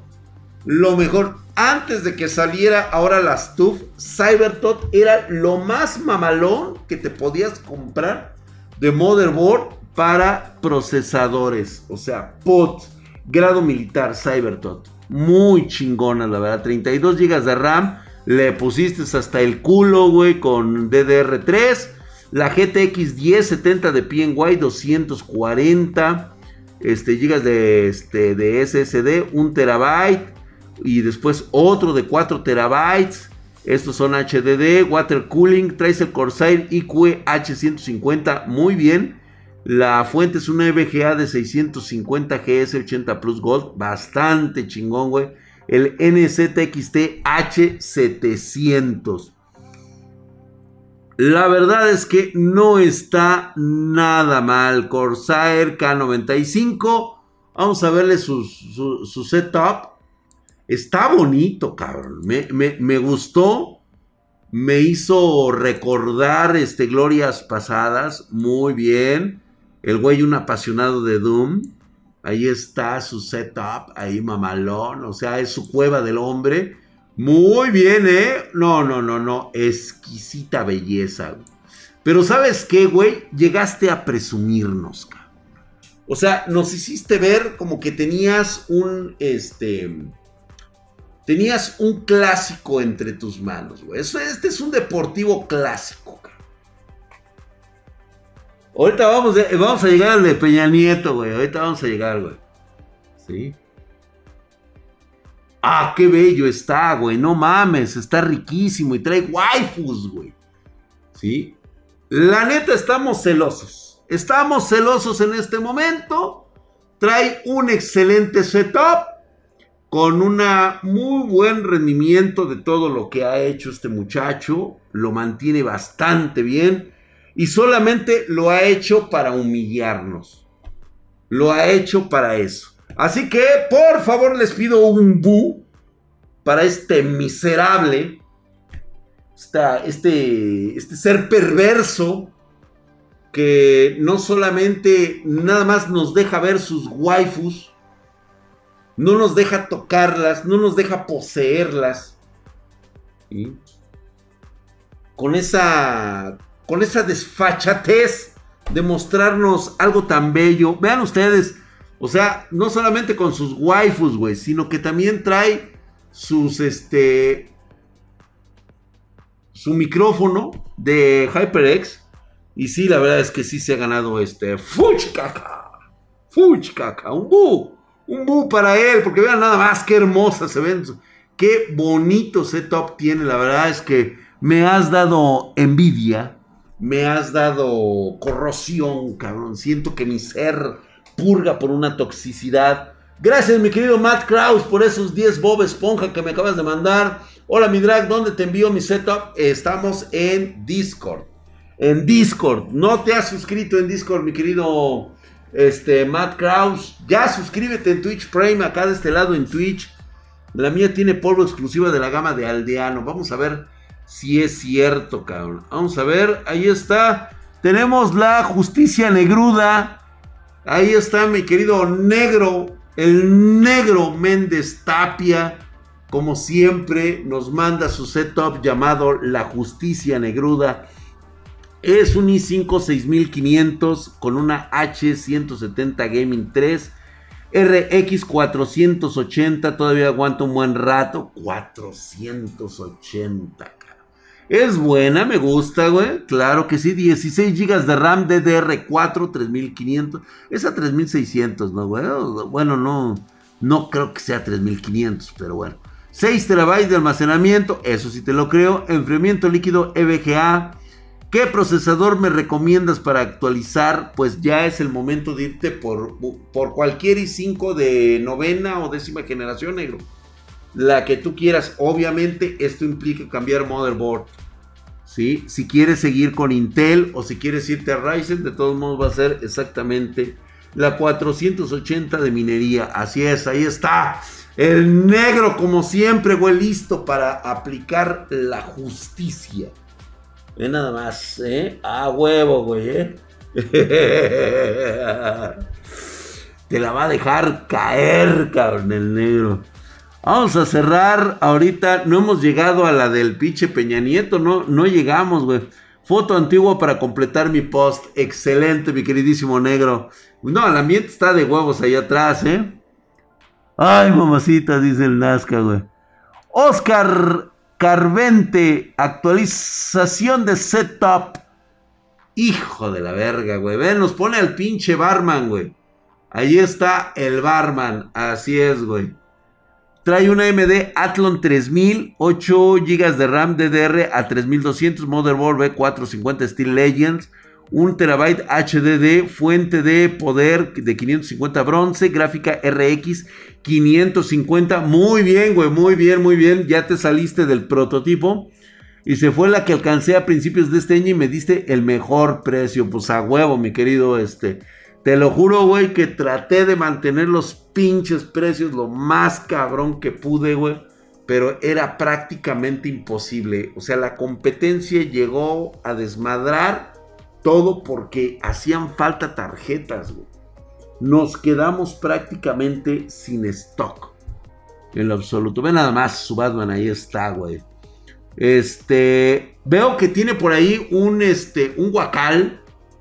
Lo mejor antes de que saliera ahora la STUF, CyberTot era lo más mamalón que te podías comprar de motherboard para procesadores. O sea, POT. grado militar Cybertot. Muy chingona, la verdad. 32 GB de RAM. Le pusiste hasta el culo, güey, con DDR3. La GTX 1070 de PNY 240 este, gigas de, este, de SSD, 1 terabyte y después otro de 4 terabytes. Estos son HDD, Water Cooling, traes el Corsair IQ H150, muy bien. La fuente es una EVGA de 650 GS 80 Plus Gold, bastante chingón, güey. El NZXT H700. La verdad es que no está nada mal. Corsair K95. Vamos a verle su, setup. Está bonito, cabrón. Me, gustó. Me hizo recordar este, glorias pasadas. Muy bien. El güey, un apasionado de Doom. Ahí está su setup. Ahí mamalón. O sea, es su cueva del hombre. Muy bien, ¿eh? No, no, no, no. Exquisita belleza. Pero ¿sabes qué, güey? Llegaste a presumirnos, cabrón. O sea, nos hiciste ver como que tenías un, este... Tenías un clásico entre tus manos, güey. Este es un deportivo clásico, cabrón. Ahorita vamos, vamos a llegar al de Peña Nieto, güey. Ahorita vamos a llegar, güey. ¿Sí? Ah, qué bello está, güey. No mames, está riquísimo y trae waifus, güey. ¿Sí? La neta, estamos celosos. Estamos celosos en este momento. Trae un excelente setup con un muy buen rendimiento de todo lo que ha hecho este muchacho. Lo mantiene bastante bien. Y solamente lo ha hecho para humillarnos. Lo ha hecho para eso. Así que, por favor, les pido un bu para este miserable, este, este ser perverso que no solamente nada más nos deja ver sus waifus, no nos deja tocarlas, no nos deja poseerlas. Con esa con esa desfachatez de mostrarnos algo tan bello. Vean ustedes, o sea, no solamente con sus waifus, güey, sino que también trae sus, este, su micrófono de HyperX. Y sí, la verdad es que sí se ha ganado este, fuch caca, fuch caca, un bu, un bu para él, porque vean nada más qué hermosa se ven, qué bonito setup tiene, la verdad es que me has dado envidia, me has dado corrosión, cabrón, siento que mi ser purga por una toxicidad. Gracias, mi querido Matt Kraus, por esos 10 Bob Esponja que me acabas de mandar. Hola, mi drag, ¿dónde te envío mi setup? Estamos en Discord. En Discord. No te has suscrito en Discord, mi querido este, Matt Kraus. Ya suscríbete en Twitch Prime, acá de este lado en Twitch. La mía tiene polvo exclusiva de la gama de Aldeano. Vamos a ver si es cierto, cabrón. Vamos a ver, ahí está. Tenemos la justicia negruda. Ahí está mi querido negro, el negro Méndez Tapia. Como siempre, nos manda su setup llamado La Justicia Negruda. Es un i5 6500 con una H170 Gaming 3. RX 480, todavía aguanta un buen rato. 480. Es buena, me gusta, güey. Claro que sí. 16 GB de RAM DDR4 3500. Es a 3600, ¿no, güey? Bueno, no. No creo que sea 3500, pero bueno. 6 TB de almacenamiento. Eso sí te lo creo. Enfriamiento líquido EVGA. ¿Qué procesador me recomiendas para actualizar? Pues ya es el momento de irte por, por cualquier i5 de novena o décima generación, negro. La que tú quieras. Obviamente esto implica cambiar motherboard. ¿sí? Si quieres seguir con Intel o si quieres irte a Ryzen, de todos modos va a ser exactamente la 480 de minería. Así es, ahí está. El negro, como siempre, güey, listo para aplicar la justicia. Nada más, ¿eh? A huevo, güey, ¿eh? Te la va a dejar caer, cabrón, el negro. Vamos a cerrar ahorita. No hemos llegado a la del pinche Peña Nieto. No, no llegamos, güey. Foto antigua para completar mi post. Excelente, mi queridísimo negro. No, el ambiente está de huevos ahí atrás, ¿eh? Ay, mamacita, dice el Nazca, güey. Oscar Carvente, actualización de setup. Hijo de la verga, güey. Ven, nos pone al pinche barman, güey. Ahí está el barman. Así es, güey. Trae una AMD Athlon 3000, 8 GB de RAM DDR a 3200, Motherboard B450 Steel Legends, 1 TB HDD, fuente de poder de 550 bronce, gráfica RX 550. Muy bien, güey, muy bien, muy bien. Ya te saliste del prototipo. Y se fue la que alcancé a principios de este año y me diste el mejor precio. Pues a huevo, mi querido este. Te lo juro, güey, que traté de mantener los pinches precios lo más cabrón que pude, güey. Pero era prácticamente imposible. O sea, la competencia llegó a desmadrar todo porque hacían falta tarjetas. Nos quedamos prácticamente sin stock. En lo absoluto. Ve nada más, su Batman ahí está, güey. Este. Veo que tiene por ahí un, este, un guacal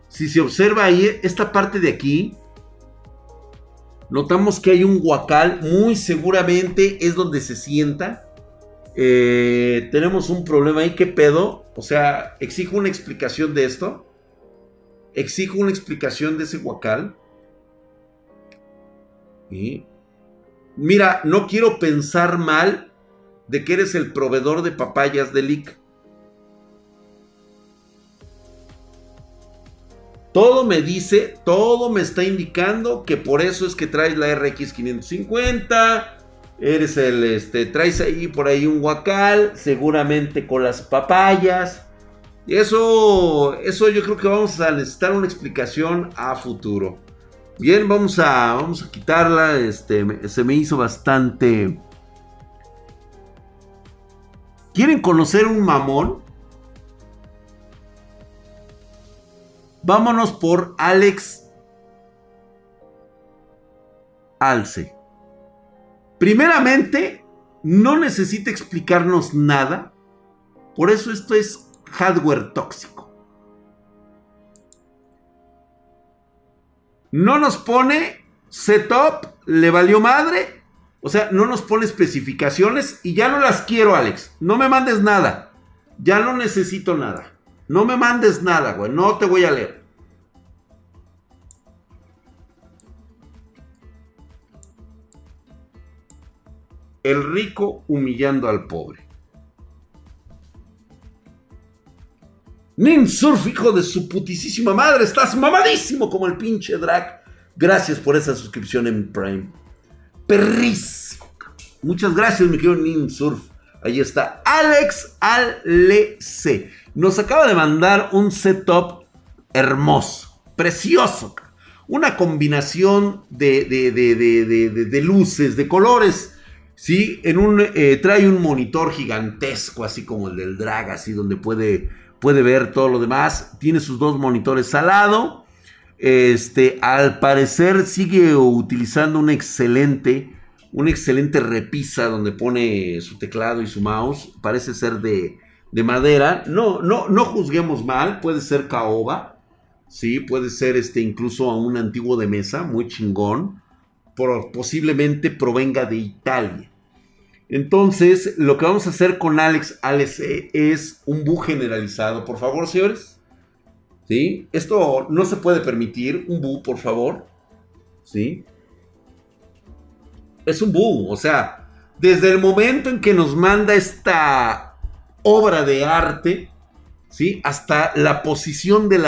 si se observa ahí, esta parte de aquí, notamos que hay un guacal, muy seguramente es donde se sienta. Eh, tenemos un problema ahí, ¿qué pedo? O sea, exijo una explicación de esto. Exijo una explicación de ese guacal. Y mira, no quiero pensar mal de que eres el proveedor de papayas de Lick. Todo me dice, todo me está indicando que por eso es que traes la RX 550. Eres el, este, traes ahí por ahí un guacal, seguramente con las papayas. Y eso, eso yo creo que vamos a necesitar una explicación a futuro. Bien, vamos a, vamos a quitarla. Este, se me hizo bastante. ¿Quieren conocer un mamón? Vámonos por Alex Alce. Primeramente, no necesita explicarnos nada. Por eso esto es hardware tóxico. No nos pone setup, le valió madre. O sea, no nos pone especificaciones y ya no las quiero, Alex. No me mandes nada. Ya no necesito nada. No me mandes nada, güey. No te voy a leer. El rico humillando al pobre. Ninsurf, hijo de su putisísima madre, estás mamadísimo como el pinche drag. Gracias por esa suscripción en Prime. Perrísimo. Muchas gracias, mi querido Ninsurf. Ahí está. Alex Alec. Nos acaba de mandar un setup hermoso, precioso. Una combinación de, de, luces, de colores. ¿sí? En un, eh, trae un monitor gigantesco, así como el del drag, así donde puede, puede ver todo lo demás. Tiene sus dos monitores al lado. Este, al parecer sigue utilizando un excelente, una excelente repisa donde pone su teclado y su mouse. Parece ser de, de madera. No, no, no juzguemos mal. Puede ser caoba. Sí, puede ser este incluso a un antiguo de mesa, muy chingón. posiblemente provenga de Italia. Entonces, lo que vamos a hacer con Alex Alex es un bug generalizado. Por favor, señores. ¿Sí? Esto no se puede permitir. Un bug, por favor. ¿Sí? Es un bug. O sea, desde el momento en que nos manda esta obra de arte, ¿sí? Hasta la posición del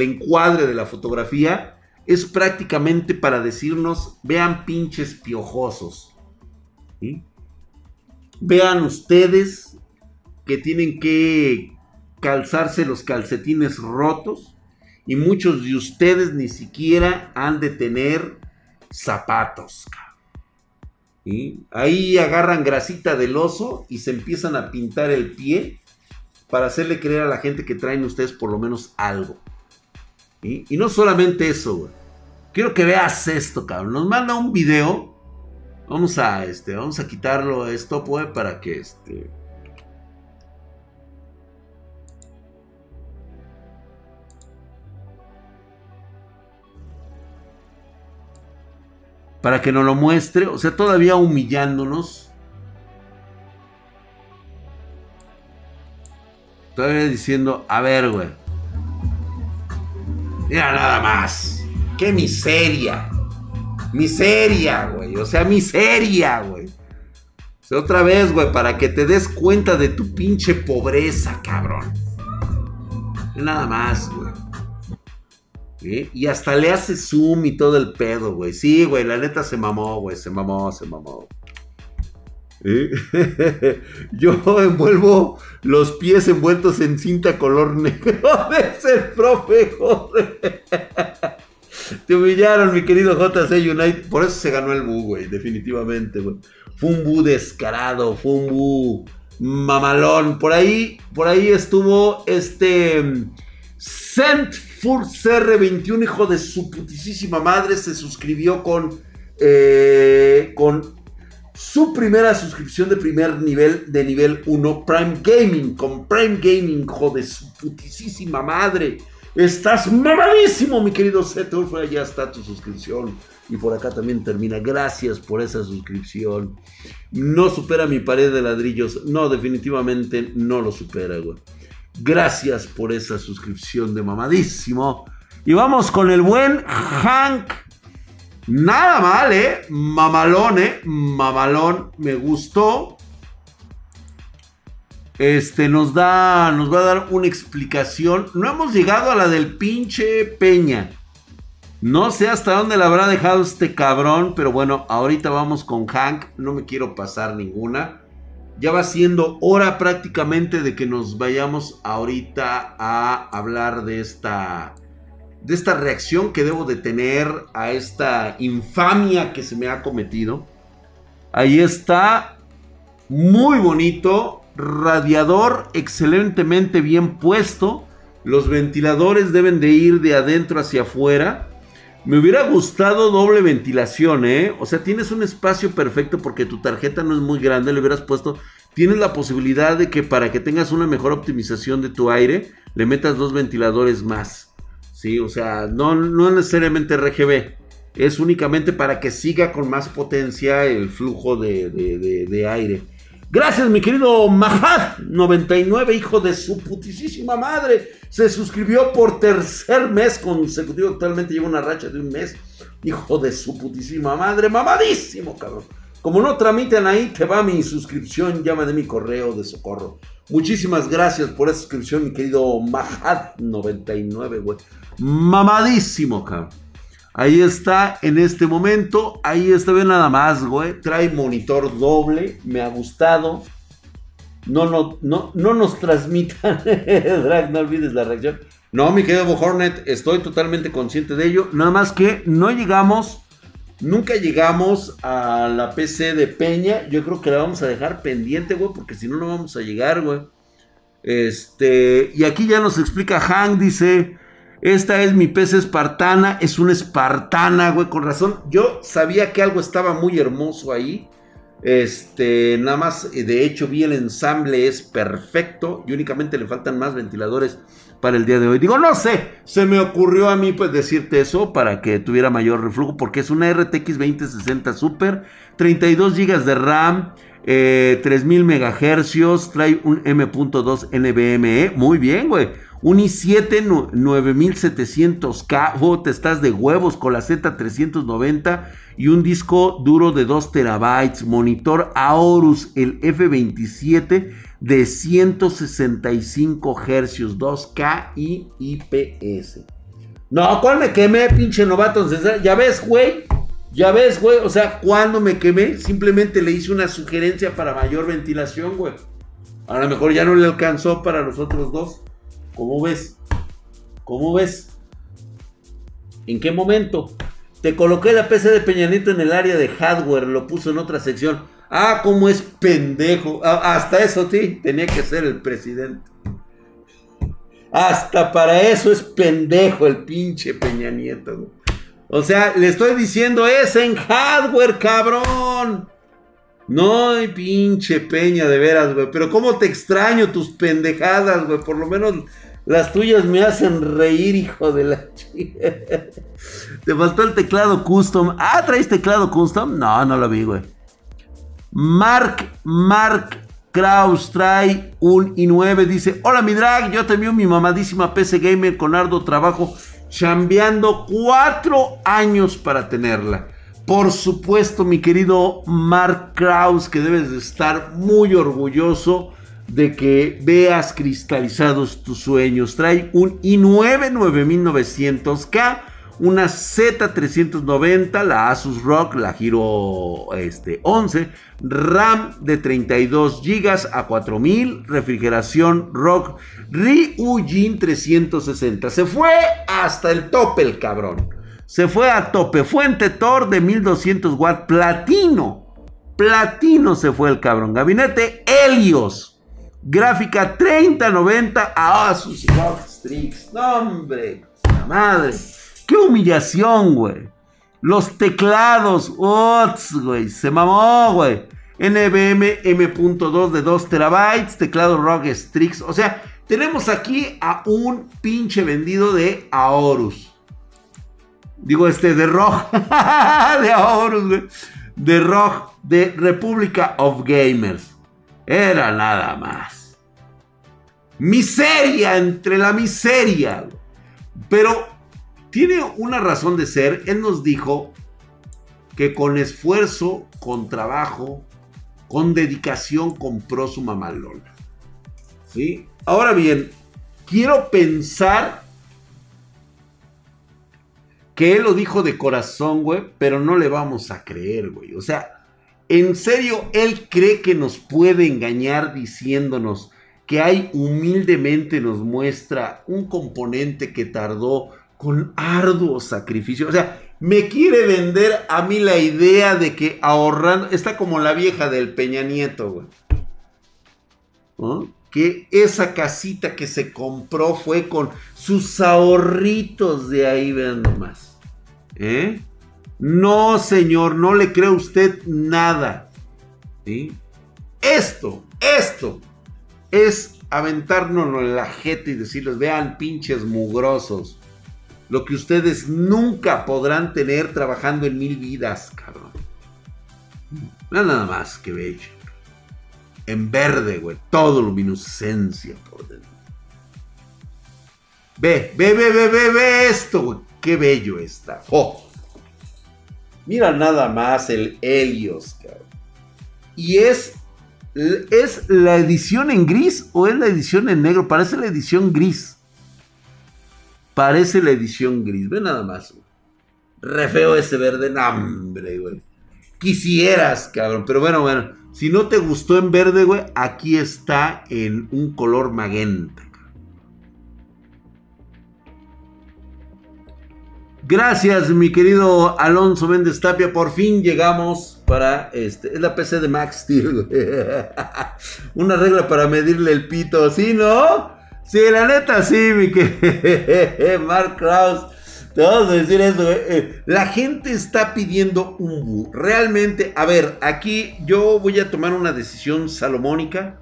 encuadre de la fotografía es prácticamente para decirnos, vean pinches piojosos. Vean ustedes que tienen que calzarse los calcetines rotos y muchos de ustedes ni siquiera han de tener zapatos. Ahí agarran grasita del oso y se empiezan a pintar el pie para hacerle creer a la gente que traen ustedes por lo menos algo. Y no solamente eso, Quiero que veas esto, cabrón. Nos manda un video. Vamos a, este, vamos a quitarlo esto, pues, para que, este... para que nos lo muestre. O sea, todavía humillándonos. Todavía diciendo, a ver, güey. Mira nada más. Qué miseria. Miseria, güey. O sea, miseria, güey. Otra vez, güey, para que te des cuenta de tu pinche pobreza, cabrón. Nada más, güey. Y hasta le hace zoom y todo el pedo, güey. Sí, güey, la neta se mamó, güey. Se mamó, se mamó. Yo envuelvo los pies envueltos en cinta color negro. Es el profe, joder. Te humillaron, mi querido JC United. Por eso se ganó el Bu, güey. Definitivamente, güey. Fue un Bu descarado. Fue un Bu mamalón. Por ahí, por ahí estuvo este. Sent CR21, hijo de su putísima madre, se suscribió con, eh, con su primera suscripción de primer nivel, de nivel 1, Prime Gaming, con Prime Gaming, hijo de su putísima madre. Estás mamadísimo, mi querido Seto. Ya está tu suscripción. Y por acá también termina. Gracias por esa suscripción. No supera mi pared de ladrillos. No, definitivamente no lo supera, güey. Gracias por esa suscripción de mamadísimo. Y vamos con el buen Hank. Nada mal, ¿eh? Mamalón, ¿eh? Mamalón. Me gustó. Este nos da, nos va a dar una explicación. No hemos llegado a la del pinche Peña. No sé hasta dónde la habrá dejado este cabrón, pero bueno, ahorita vamos con Hank. No me quiero pasar ninguna ya va siendo hora prácticamente de que nos vayamos ahorita a hablar de esta de esta reacción que debo de tener a esta infamia que se me ha cometido. Ahí está, muy bonito, radiador excelentemente bien puesto. Los ventiladores deben de ir de adentro hacia afuera. Me hubiera gustado doble ventilación, ¿eh? O sea, tienes un espacio perfecto porque tu tarjeta no es muy grande, le hubieras puesto... Tienes la posibilidad de que para que tengas una mejor optimización de tu aire, le metas dos ventiladores más. Sí, o sea, no, no necesariamente RGB. Es únicamente para que siga con más potencia el flujo de, de aire. Gracias, mi querido Mahad99, hijo de su putísima madre. Se suscribió por tercer mes consecutivo. Actualmente lleva una racha de un mes. Hijo de su putísima madre. Mamadísimo, cabrón. Como no tramitan ahí, te va mi suscripción. Llama de mi correo de socorro. Muchísimas gracias por esa suscripción, mi querido Mahad99, güey. Mamadísimo, cabrón. Ahí está en este momento. Ahí está, ve nada más, güey. Trae monitor doble. Me ha gustado. No, no, no, no nos transmitan. Drag, no olvides la reacción. No, mi querido Hornet, estoy totalmente consciente de ello. Nada más que no llegamos. Nunca llegamos a la PC de Peña. Yo creo que la vamos a dejar pendiente, güey. Porque si no, no vamos a llegar, güey. Este. Y aquí ya nos explica Hank. Dice. Esta es mi pez espartana, es una espartana, güey, con razón. Yo sabía que algo estaba muy hermoso ahí. Este, nada más, eh, de hecho, vi el ensamble, es perfecto y únicamente le faltan más ventiladores para el día de hoy. Digo, no sé, se me ocurrió a mí pues decirte eso para que tuviera mayor reflujo, porque es una RTX 2060 Super, 32 GB de RAM, 3000 MHz, trae un M.2 NVMe, muy bien, güey. Un i7 9700K, oh, te estás de huevos con la Z390 y un disco duro de 2 terabytes, monitor Aorus, el F27 de 165 Hz, 2K y IPS. No, ¿cuál me quemé, pinche novato? Ya ves, güey. Ya ves, güey. O sea, cuando me quemé, simplemente le hice una sugerencia para mayor ventilación, güey. A lo mejor ya no le alcanzó para los otros dos. ¿Cómo ves? ¿Cómo ves? ¿En qué momento? Te coloqué la PC de Peñanito en el área de hardware, lo puso en otra sección. Ah, cómo es pendejo. Ah, hasta eso, sí, tenía que ser el presidente. Hasta para eso es pendejo el pinche Peña Nieto. O sea, le estoy diciendo, es en hardware, cabrón. No, pinche Peña, de veras, güey. Pero cómo te extraño tus pendejadas, güey. Por lo menos Las tuyas me hacen reír, hijo de la chica. Te faltó el teclado custom. Ah, ¿traes teclado custom? No, no lo vi, güey. Mark, Mark Kraus trae un i9. Dice: Hola, mi drag. Yo te envío mi mamadísima PC Gamer con arduo trabajo. Chambeando cuatro años para tenerla. Por supuesto, mi querido Mark Kraus, que debes de estar muy orgulloso de que veas cristalizados tus sueños. Trae un i9 9900K, una Z390, la Asus Rock, la Giro este, 11, RAM de 32 GB a 4000, refrigeración Rock Ryujin 360. Se fue hasta el tope el cabrón. Se fue a tope. Fuente Tor de 1200 watts platino. Platino se fue el cabrón. Gabinete Helios Gráfica 3090 a Asus ROG Strix. No, hombre, la madre. Qué humillación, güey. Los teclados, Ots, güey. Se mamó, güey. NVM M.2 de 2 terabytes. Teclado ROG Strix. O sea, tenemos aquí a un pinche vendido de Aorus. Digo, este de ROG. de Aorus, güey. De ROG. De República of Gamers. Era nada más. Miseria entre la miseria. Pero tiene una razón de ser. Él nos dijo que con esfuerzo, con trabajo, con dedicación compró su mamalona. ¿Sí? Ahora bien, quiero pensar que él lo dijo de corazón, güey, pero no le vamos a creer, güey. O sea, ¿En serio él cree que nos puede engañar diciéndonos que hay humildemente nos muestra un componente que tardó con arduo sacrificio? O sea, me quiere vender a mí la idea de que ahorrando, está como la vieja del Peña Nieto, güey. Que esa casita que se compró fue con sus ahorritos de ahí, vean nomás. ¿Eh? No, señor, no le cree usted nada. Esto, esto es aventárnoslo en la jeta y decirles, vean pinches mugrosos. Lo que ustedes nunca podrán tener trabajando en mil vidas, cabrón. No nada más que bello. En verde, güey. Todo luminiscencia por dentro. Ve, ve, ve, ve, ve, ve esto, güey. Qué bello está. Mira nada más el Helios, cabrón. Y es, es la edición en gris o es la edición en negro. Parece la edición gris. Parece la edición gris. Ve nada más. Güey. Re feo ese verde. hambre, güey. Quisieras, cabrón. Pero bueno, bueno. Si no te gustó en verde, güey, aquí está en un color magenta. Gracias, mi querido Alonso Méndez Tapia. Por fin llegamos para este. Es la PC de Max Steel, Una regla para medirle el pito, ¿sí, no? Sí, la neta, sí, mi querido Mark Kraus. Te vamos a decir eso, eh, La gente está pidiendo un bu. Realmente, a ver, aquí yo voy a tomar una decisión salomónica.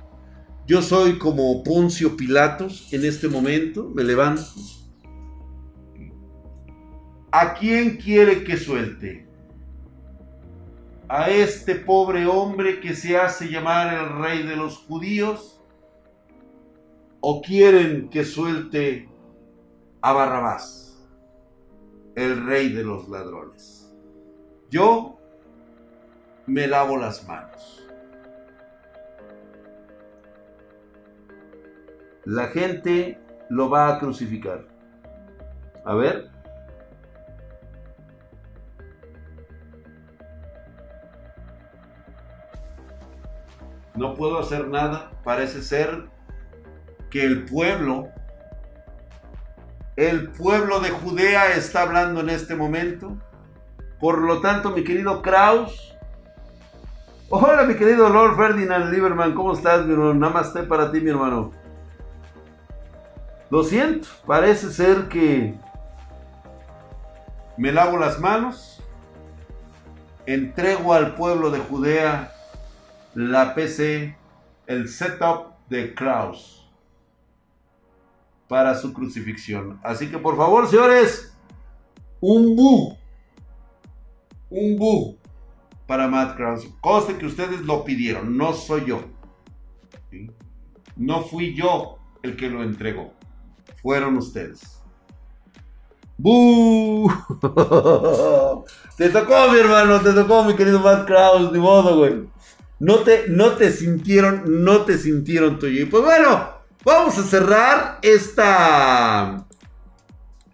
Yo soy como Poncio Pilatos en este momento. Me levanto ¿A quién quiere que suelte? ¿A este pobre hombre que se hace llamar el rey de los judíos? ¿O quieren que suelte a Barrabás, el rey de los ladrones? Yo me lavo las manos. La gente lo va a crucificar. A ver. No puedo hacer nada. Parece ser que el pueblo, el pueblo de Judea está hablando en este momento. Por lo tanto, mi querido Kraus, hola mi querido Lord Ferdinand Lieberman, ¿cómo estás, mi hermano? Namaste para ti, mi hermano. Lo siento, parece ser que me lavo las manos, entrego al pueblo de Judea la PC, el setup de Kraus. para su crucifixión. Así que por favor, señores, un bu. Un bu para Matt Krause. Coste que ustedes lo pidieron, no soy yo. No fui yo el que lo entregó. Fueron ustedes. ¡Bu! te tocó, mi hermano, te tocó, mi querido Matt Krause, ni modo, güey. No te, no te sintieron, no te sintieron tuyo. Y pues bueno, vamos a cerrar esta,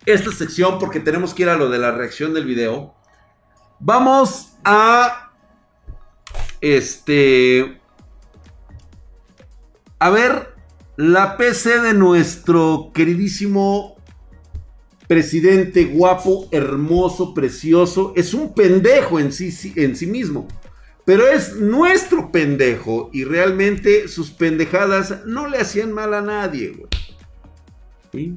esta sección porque tenemos que ir a lo de la reacción del video. Vamos a, este, a ver la PC de nuestro queridísimo presidente guapo, hermoso, precioso. Es un pendejo en sí, en sí mismo. Pero es nuestro pendejo y realmente sus pendejadas no le hacían mal a nadie, güey.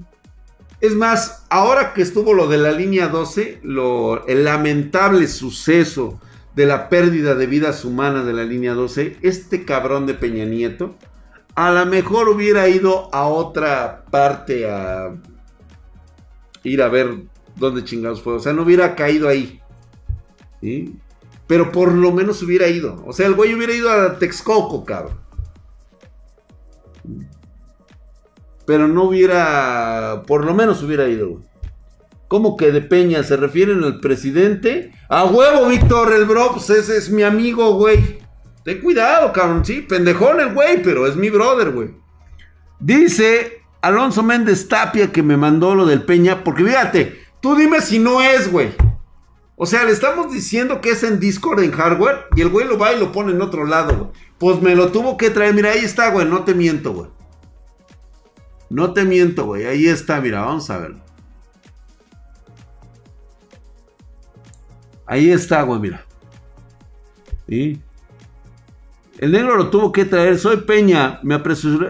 Es más, ahora que estuvo lo de la línea 12, lo, el lamentable suceso de la pérdida de vidas humanas de la línea 12, este cabrón de Peña Nieto, a lo mejor hubiera ido a otra parte a ir a ver dónde chingados fue. O sea, no hubiera caído ahí. ¿sí? Pero por lo menos hubiera ido. O sea, el güey hubiera ido a Texcoco, cabrón. Pero no hubiera. Por lo menos hubiera ido, güey. ¿Cómo que de Peña? ¿Se refieren al presidente? ¡A huevo, Víctor! El bro, pues ese es mi amigo, güey. Ten cuidado, cabrón. Sí, pendejón el güey, pero es mi brother, güey. Dice Alonso Méndez Tapia que me mandó lo del Peña. Porque fíjate, tú dime si no es, güey. O sea, le estamos diciendo que es en Discord, en hardware, y el güey lo va y lo pone en otro lado, güey. Pues me lo tuvo que traer. Mira, ahí está, güey. No te miento, güey. No te miento, güey. Ahí está, mira, vamos a verlo. Ahí está, güey, mira. El negro lo tuvo que traer. Soy Peña. Me,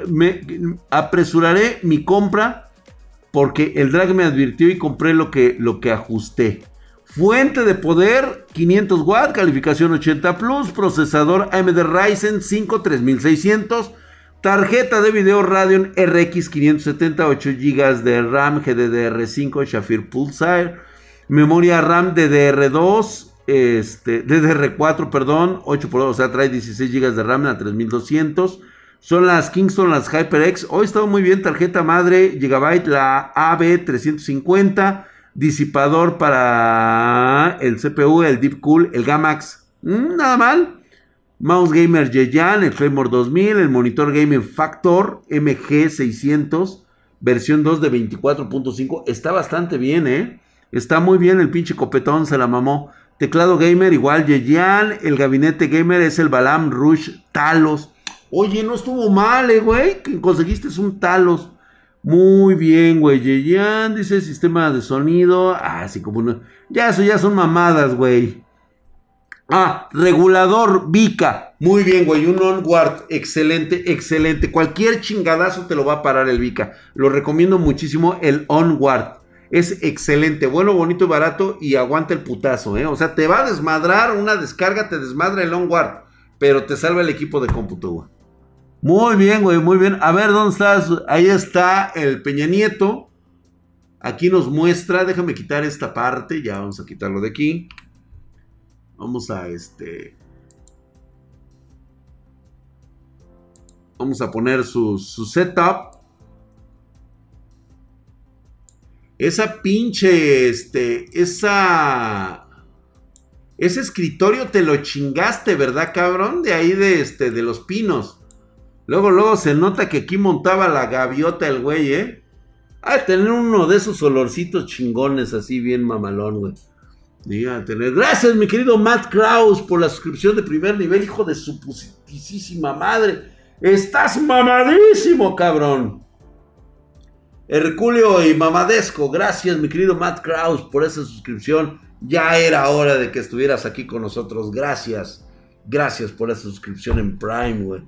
me apresuraré mi compra porque el drag me advirtió y compré lo que, lo que ajusté. Fuente de poder 500 watts, calificación 80 plus, procesador AMD Ryzen 5 3600, tarjeta de video Radeon RX 570, 8 GB de RAM GDDR5 Shafir Pulsar, memoria RAM DDR2, este, DDR4, perdón, 8 por 2, o sea, trae 16 GB de RAM a 3200. Son las Kingston, las HyperX. Hoy está muy bien, tarjeta madre, Gigabyte, la AB350 disipador para el CPU, el Deep Cool, el Gamax. Mm, nada mal. Mouse Gamer Yeyan, el Claymore 2000, el monitor Gaming Factor MG600, versión 2 de 24.5. Está bastante bien, ¿eh? Está muy bien el pinche copetón, se la mamó. Teclado gamer igual Yeyan, el gabinete gamer es el Balam Rush Talos. Oye, no estuvo mal, eh, güey, que conseguiste un Talos. Muy bien, güey. Yeyan dice sistema de sonido. Ah, sí, como no. Ya, eso ya son mamadas, güey. Ah, regulador Vika. Muy bien, güey. Un onward. Excelente, excelente. Cualquier chingadazo te lo va a parar el Vika. Lo recomiendo muchísimo el onward. Es excelente, bueno, bonito y barato y aguanta el putazo, ¿eh? O sea, te va a desmadrar una descarga, te desmadra el onward, pero te salva el equipo de cómputo, güey. Muy bien, güey, muy bien. A ver, ¿dónde estás? Ahí está el Peña Nieto. Aquí nos muestra, déjame quitar esta parte, ya vamos a quitarlo de aquí. Vamos a este... Vamos a poner su, su setup. Esa pinche, este, esa... Ese escritorio te lo chingaste, ¿verdad, cabrón? De ahí de, este, de los pinos. Luego, luego se nota que aquí montaba la gaviota el güey, ¿eh? Ah, tener uno de esos olorcitos chingones así bien mamalón, güey. Diga, tener. Gracias, mi querido Matt Kraus, por la suscripción de primer nivel, hijo de su pusitísima madre. Estás mamadísimo, cabrón. Herculio y Mamadesco, gracias, mi querido Matt Kraus, por esa suscripción. Ya era hora de que estuvieras aquí con nosotros. Gracias. Gracias por esa suscripción en Prime, güey.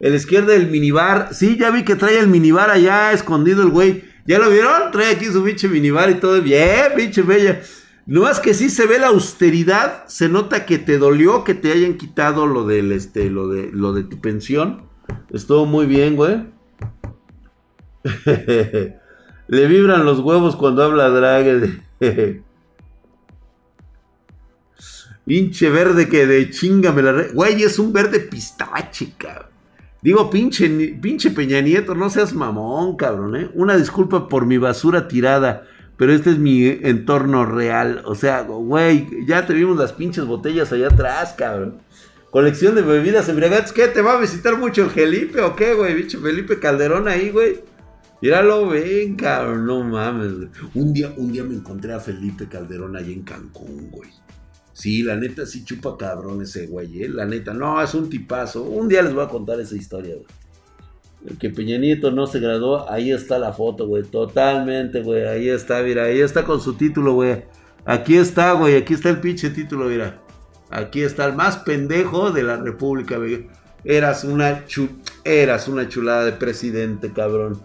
El izquierdo del minibar. Sí, ya vi que trae el minibar allá escondido el güey. ¿Ya lo vieron? Trae aquí su pinche minibar y todo. Bien, pinche bella. No más que sí se ve la austeridad. Se nota que te dolió que te hayan quitado lo del este, lo de, lo de tu pensión. Estuvo muy bien, güey. Le vibran los huevos cuando habla Drag. pinche verde que de chinga me la... Re... Güey, es un verde pistache, cabrón. Digo, pinche, pinche Peña Nieto, no seas mamón, cabrón, ¿eh? Una disculpa por mi basura tirada, pero este es mi entorno real. O sea, güey, ya te vimos las pinches botellas allá atrás, cabrón. Colección de bebidas embriagantes. ¿Qué? ¿Te va a visitar mucho el Felipe o qué, güey? Pinche Felipe Calderón ahí, güey. Míralo, ven, cabrón, no mames, güey. Un día, un día me encontré a Felipe Calderón ahí en Cancún, güey. Sí, la neta sí chupa cabrón ese güey, ¿eh? La neta, no, es un tipazo. Un día les voy a contar esa historia, güey. El que Peña Nieto no se graduó, ahí está la foto, güey. Totalmente, güey. Ahí está, mira, ahí está con su título, güey. Aquí está, güey. Aquí está el pinche título, mira. Aquí está el más pendejo de la República, güey. Eras una, eras una chulada de presidente, cabrón.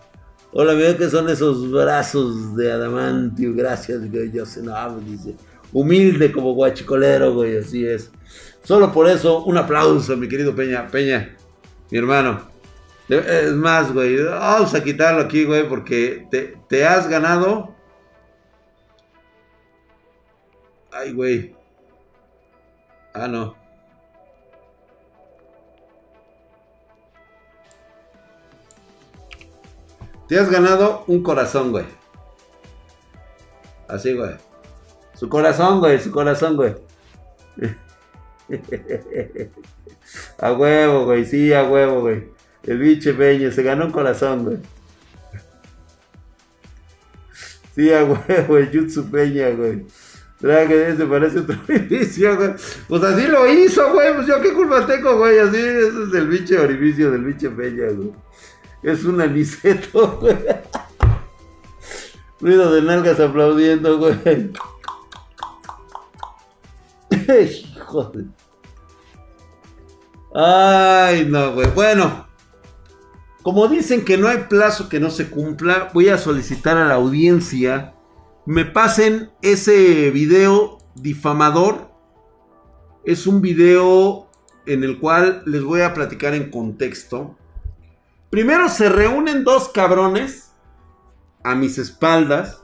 Hola, mira que son esos brazos de adamantio. Gracias, güey. Yo sé, no, dice humilde como guachicolero, güey, así es. Solo por eso, un aplauso, mi querido Peña. Peña, mi hermano. Es más, güey, vamos a quitarlo aquí, güey, porque te, has ganado. Ay, güey. Ah, no. Te has ganado un corazón, güey. Así, güey. Su corazón, güey, su corazón, güey. a huevo, güey, sí, a huevo, güey. El biche peña se ganó un corazón, güey. Sí, a huevo, el Jutsu Peña, güey. que se parece otro orificio, güey. Pues así lo hizo, güey. Pues yo qué culpa tengo, güey. Así, ese es el biche orificio del biche Peña, güey. Es un aniceto, güey. Ruido de nalgas aplaudiendo, güey. Ay, no, güey. Bueno, como dicen que no hay plazo que no se cumpla, voy a solicitar a la audiencia me pasen ese video difamador. Es un video en el cual les voy a platicar en contexto. Primero se reúnen dos cabrones a mis espaldas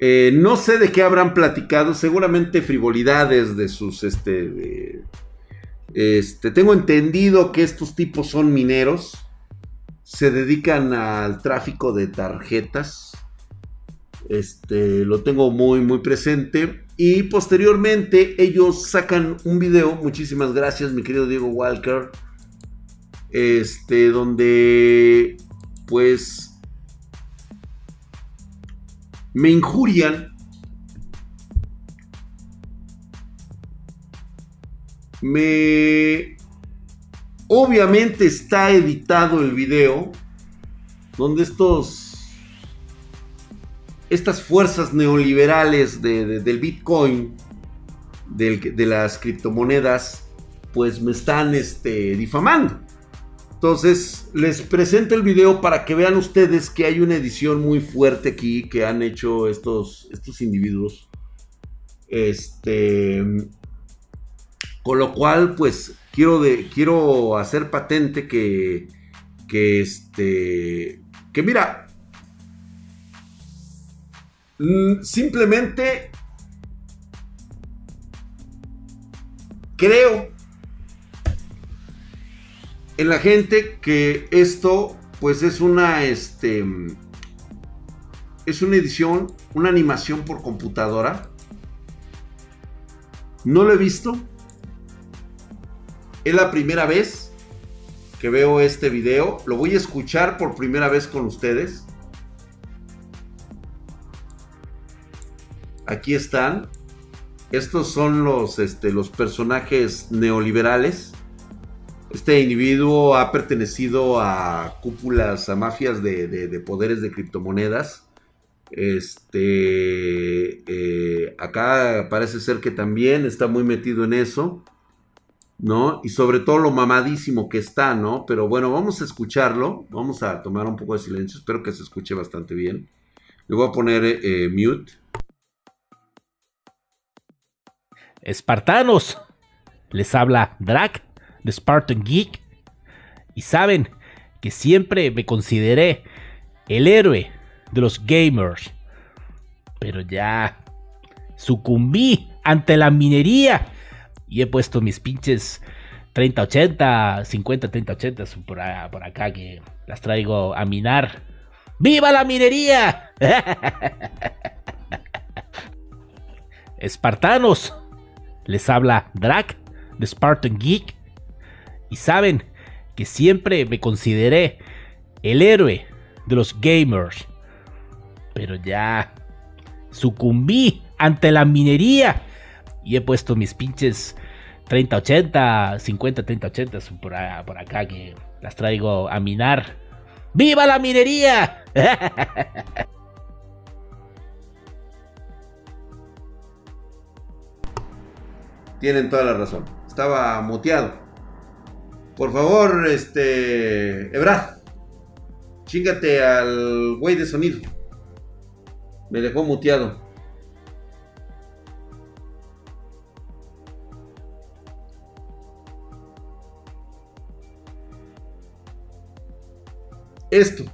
eh, no sé de qué habrán platicado, seguramente frivolidades de sus, este, este, tengo entendido que estos tipos son mineros, se dedican al tráfico de tarjetas, este, lo tengo muy, muy presente. Y posteriormente ellos sacan un video, muchísimas gracias mi querido Diego Walker, este, donde pues me injurian, me... Obviamente está editado el video donde estos... Estas fuerzas neoliberales del Bitcoin, de las criptomonedas, pues me están este, difamando. Entonces, les presento el video para que vean ustedes que hay una edición muy fuerte aquí que han hecho estos, estos individuos. Este. Con lo cual, pues, quiero, quiero hacer patente que. Que este. Que mira. Mm, simplemente. Creo en la gente que esto pues es una este es una edición, una animación por computadora. No lo he visto. Es la primera vez que veo este video. Lo voy a escuchar por primera vez con ustedes. Aquí están. Estos son los, este, los personajes neoliberales este individuo ha pertenecido a cúpulas, a mafias de, poderes de criptomonedas. Este, eh, acá parece ser que también está muy metido en eso, ¿no? Y sobre todo lo mamadísimo que está, ¿no? Pero bueno, vamos a escucharlo. Vamos a tomar un poco de silencio. Espero que se escuche bastante bien. Le voy a poner eh, mute. Espartanos, les habla Drac de Spartan Geek. Y saben que siempre me consideré el héroe de los gamers. Pero ya sucumbí ante la minería y he puesto mis pinches 30-80, 50-30-80 por, por acá que las traigo a minar. ¡Viva la minería! Espartanos, les habla Drac de Spartan Geek y saben que siempre me consideré el héroe de los gamers. Pero ya sucumbí ante la minería y he puesto mis pinches 30-80, 50-30-80 por, por acá que las traigo a minar. ¡Viva la minería! Tienen toda la razón. Estaba muteado. Por favor, este. Ebrad. Chingate al güey de sonido. Me dejó muteado. Esto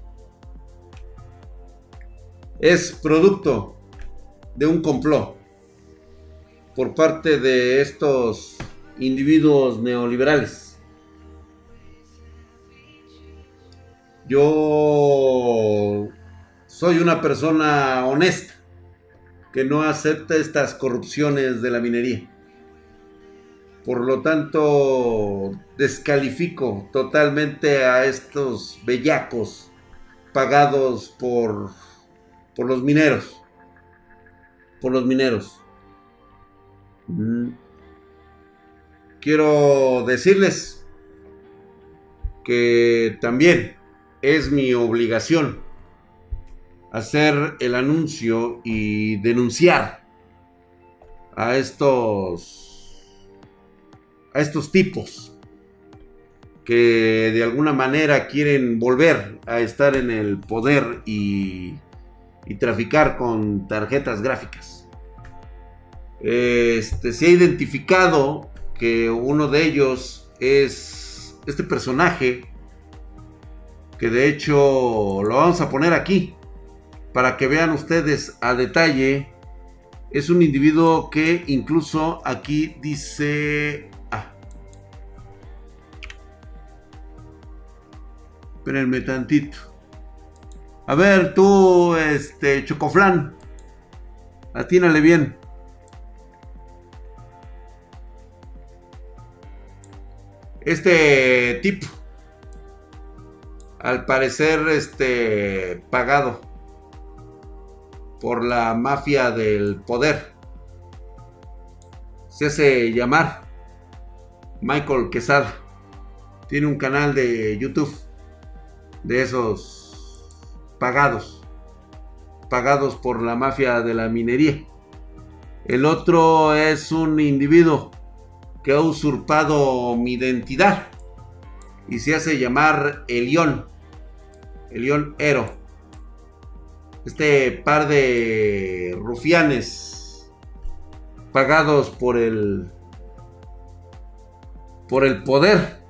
es producto de un complot por parte de estos individuos neoliberales. Yo soy una persona honesta que no acepta estas corrupciones de la minería. Por lo tanto, descalifico totalmente a estos bellacos pagados por, por los mineros. Por los mineros. Mm. Quiero decirles que también es mi obligación hacer el anuncio y denunciar a estos a estos tipos que de alguna manera quieren volver a estar en el poder y, traficar con tarjetas gráficas. Este, se ha identificado que uno de ellos es este personaje que de hecho lo vamos a poner aquí para que vean ustedes a detalle. Es un individuo que incluso aquí dice Espérenme tantito. A ver, tú, este, Chocoflán. Atínale bien. Este tipo. Al parecer, este, pagado por la mafia del poder. Se hace llamar Michael Quesada. Tiene un canal de YouTube de esos pagados, pagados por la mafia de la minería. El otro es un individuo que ha usurpado mi identidad y se hace llamar Elión, Elión Ero. Este par de rufianes pagados por el por el poder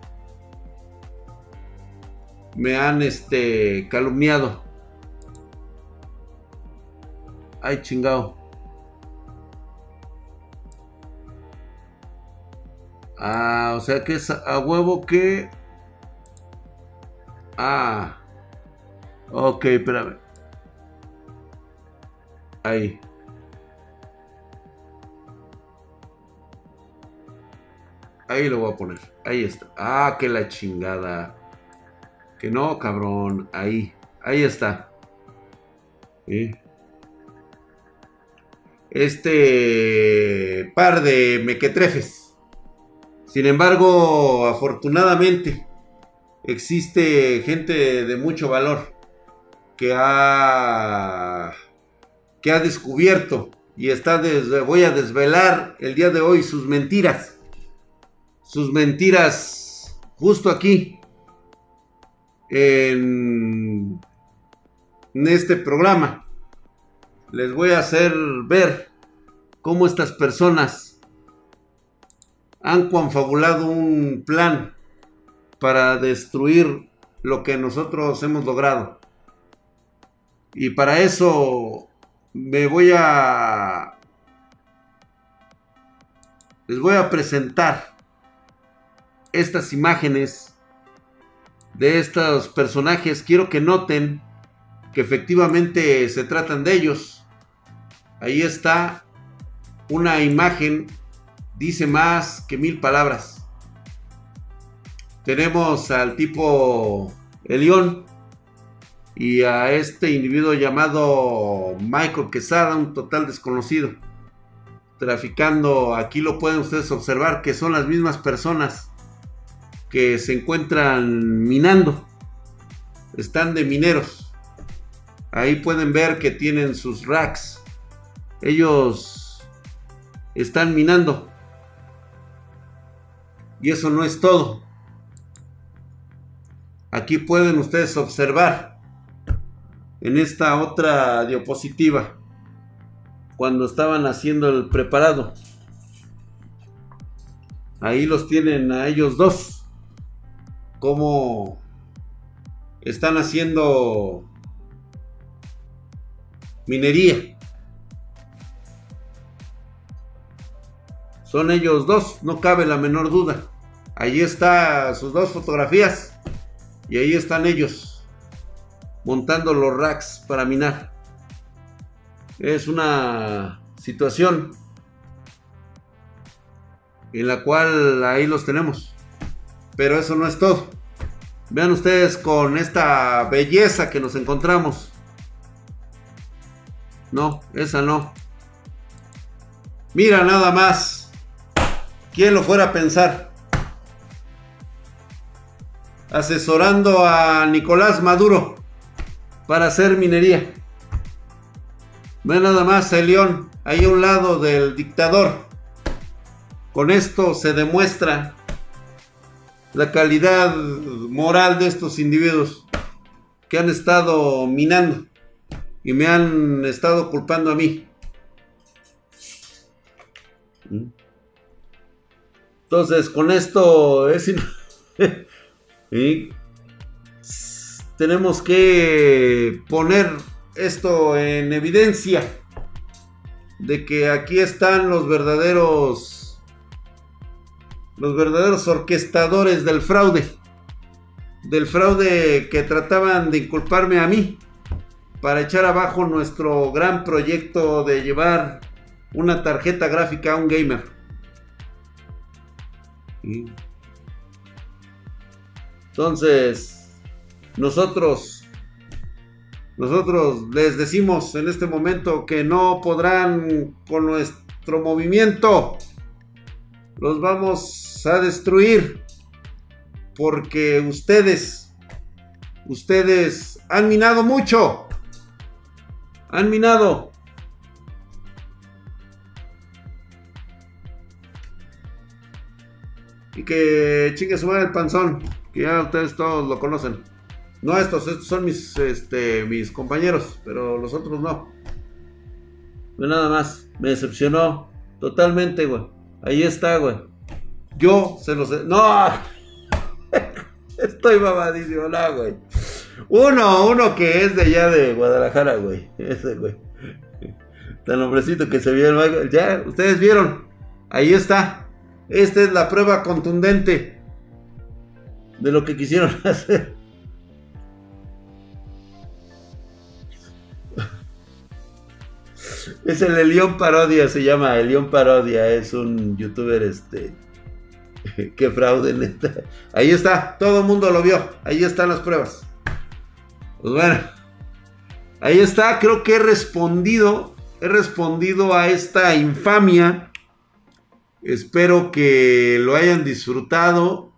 me han este calumniado. Ay, chingado. Ah, o sea que es a huevo que. Ah. Ok, espérame. Ahí. Ahí lo voy a poner. Ahí está. Ah, que la chingada. Que no, cabrón. Ahí. Ahí está. Este par de mequetrefes. Sin embargo, afortunadamente, existe gente de mucho valor que ha, que ha descubierto y está desde, voy a desvelar el día de hoy sus mentiras. Sus mentiras justo aquí en, este programa. Les voy a hacer ver cómo estas personas han confabulado un plan para destruir lo que nosotros hemos logrado. Y para eso me voy a... Les voy a presentar estas imágenes de estos personajes. Quiero que noten que efectivamente se tratan de ellos. Ahí está una imagen, dice más que mil palabras. Tenemos al tipo Elión y a este individuo llamado Michael Quesada, un total desconocido. Traficando, aquí lo pueden ustedes observar que son las mismas personas que se encuentran minando. Están de mineros. Ahí pueden ver que tienen sus racks. Ellos están minando. Y eso no es todo. Aquí pueden ustedes observar en esta otra diapositiva cuando estaban haciendo el preparado. Ahí los tienen a ellos dos. Como están haciendo minería. Son ellos dos, no cabe la menor duda. Ahí está sus dos fotografías. Y ahí están ellos montando los racks para minar. Es una situación en la cual ahí los tenemos. Pero eso no es todo. Vean ustedes con esta belleza que nos encontramos. No, esa no. Mira nada más. ¿Quién lo fuera a pensar? Asesorando a Nicolás Maduro para hacer minería. Ve nada más el león ahí a un lado del dictador. Con esto se demuestra la calidad moral de estos individuos que han estado minando y me han estado culpando a mí. Entonces, con esto es tenemos que poner esto en evidencia de que aquí están los verdaderos los verdaderos orquestadores del fraude del fraude que trataban de inculparme a mí para echar abajo nuestro gran proyecto de llevar una tarjeta gráfica a un gamer. Entonces, nosotros, nosotros les decimos en este momento que no podrán con nuestro movimiento. Los vamos a destruir porque ustedes, ustedes han minado mucho. Han minado. Y que chingue su el panzón. Que ya ustedes todos lo conocen. No estos, estos son mis, este, mis compañeros, pero los otros no. No nada más. Me decepcionó totalmente, güey. Ahí está, güey. Yo se los... No. Estoy babadísimo, no, güey. Uno, uno que es de allá de Guadalajara, güey. Ese, güey. Tan hombrecito que se vio el Ya, ustedes vieron. Ahí está. Esta es la prueba contundente de lo que quisieron hacer. Es el Elión Parodia, se llama Elión Parodia, es un youtuber este que fraude neta. Ahí está, todo el mundo lo vio, ahí están las pruebas. Pues bueno, ahí está, creo que he respondido, he respondido a esta infamia. Espero que lo hayan disfrutado.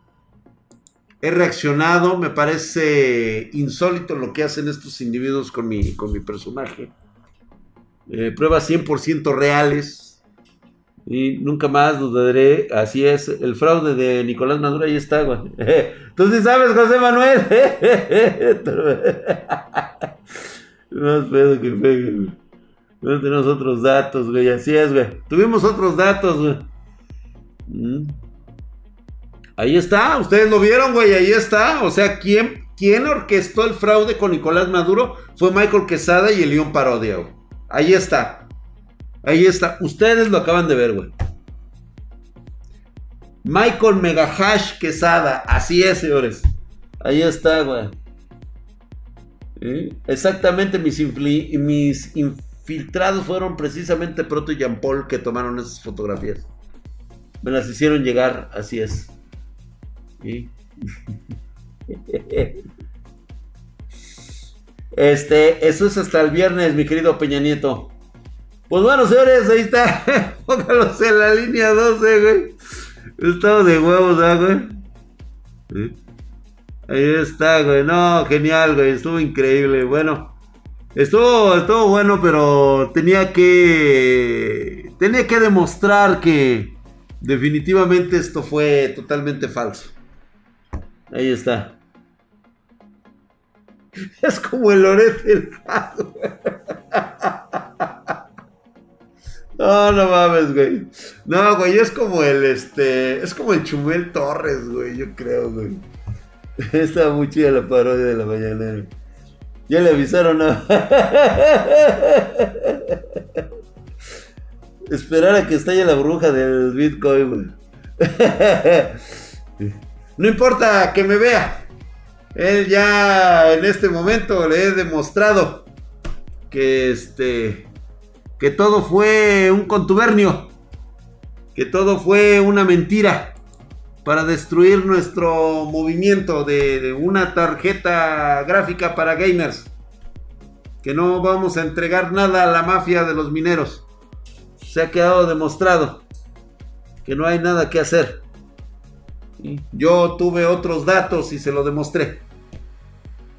He reaccionado, me parece insólito lo que hacen estos individuos con mi, con mi personaje. Eh, pruebas 100% reales. Y nunca más dudaré. Así es. El fraude de Nicolás Maduro ahí está, güey. Tú sí sabes, José Manuel. Más pedo que pegue. No tenemos otros datos, güey. Así es, güey. Tuvimos otros datos, güey. Mm. Ahí está. Ustedes lo vieron, güey. Ahí está. O sea, ¿quién, ¿Quién orquestó el fraude con Nicolás Maduro? Fue Michael Quesada y el León Parodia. Ahí está. Ahí está. Ustedes lo acaban de ver, güey. Michael Megahash Quesada. Así es, señores. Ahí está, güey. Exactamente, mis, mis infiltrados fueron precisamente Proto y Jean Paul que tomaron esas fotografías. Me las hicieron llegar, así es. Este, eso es hasta el viernes, mi querido Peña Nieto. Pues bueno, señores, ahí está. Póngalos en la línea 12, güey. Estado de huevos, güey? Ahí está, güey. No, genial, güey. Estuvo increíble. Bueno, estuvo, estuvo bueno, pero tenía que. Tenía que demostrar que definitivamente esto fue totalmente falso. Ahí está. Es como el Loret del No, no mames, güey. No, güey, es como el este. Es como el Chumel Torres, güey, yo creo, güey. Estaba muy chida la parodia de la mañana. Ya le avisaron, ¿no? Esperar a que estalle la bruja del Bitcoin, güey. No importa que me vea. Él ya en este momento le he demostrado que este que todo fue un contubernio, que todo fue una mentira para destruir nuestro movimiento de, una tarjeta gráfica para gamers. Que no vamos a entregar nada a la mafia de los mineros. Se ha quedado demostrado que no hay nada que hacer. Yo tuve otros datos y se lo demostré.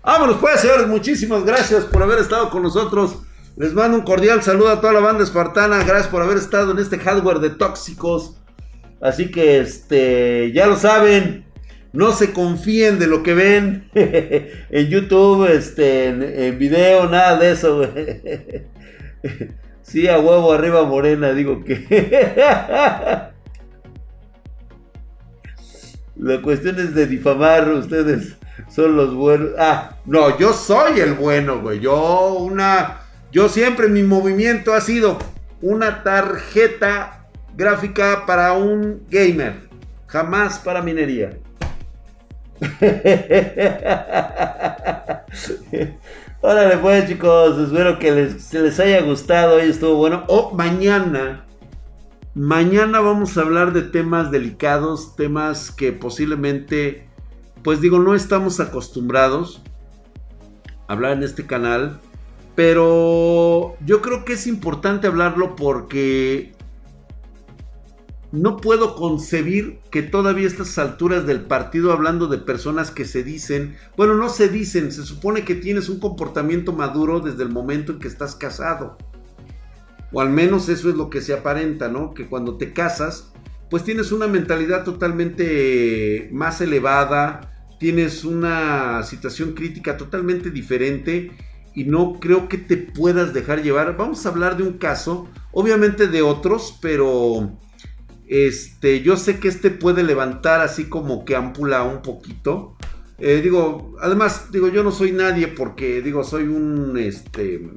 Vámonos pues, señores. Muchísimas gracias por haber estado con nosotros. Les mando un cordial saludo a toda la banda espartana. Gracias por haber estado en este hardware de tóxicos. Así que, este, ya lo saben. No se confíen de lo que ven en YouTube, este, en, video, nada de eso, Sí, a huevo arriba morena, digo que. La cuestión es de difamar, ustedes son los buenos. Ah, no, yo soy el bueno, güey. Yo una yo siempre mi movimiento ha sido una tarjeta gráfica para un gamer, jamás para minería. Órale pues chicos, espero que les, les haya gustado, hoy estuvo bueno. O oh, mañana, mañana vamos a hablar de temas delicados, temas que posiblemente, pues digo, no estamos acostumbrados a hablar en este canal. Pero yo creo que es importante hablarlo porque no puedo concebir que todavía a estas alturas del partido hablando de personas que se dicen, bueno, no se dicen, se supone que tienes un comportamiento maduro desde el momento en que estás casado. O al menos eso es lo que se aparenta, ¿no? Que cuando te casas, pues tienes una mentalidad totalmente más elevada, tienes una situación crítica totalmente diferente y no creo que te puedas dejar llevar. Vamos a hablar de un caso, obviamente de otros, pero este, yo sé que este puede levantar así como que ampula un poquito. Eh, digo, además, digo, yo no soy nadie porque, digo, soy un, este,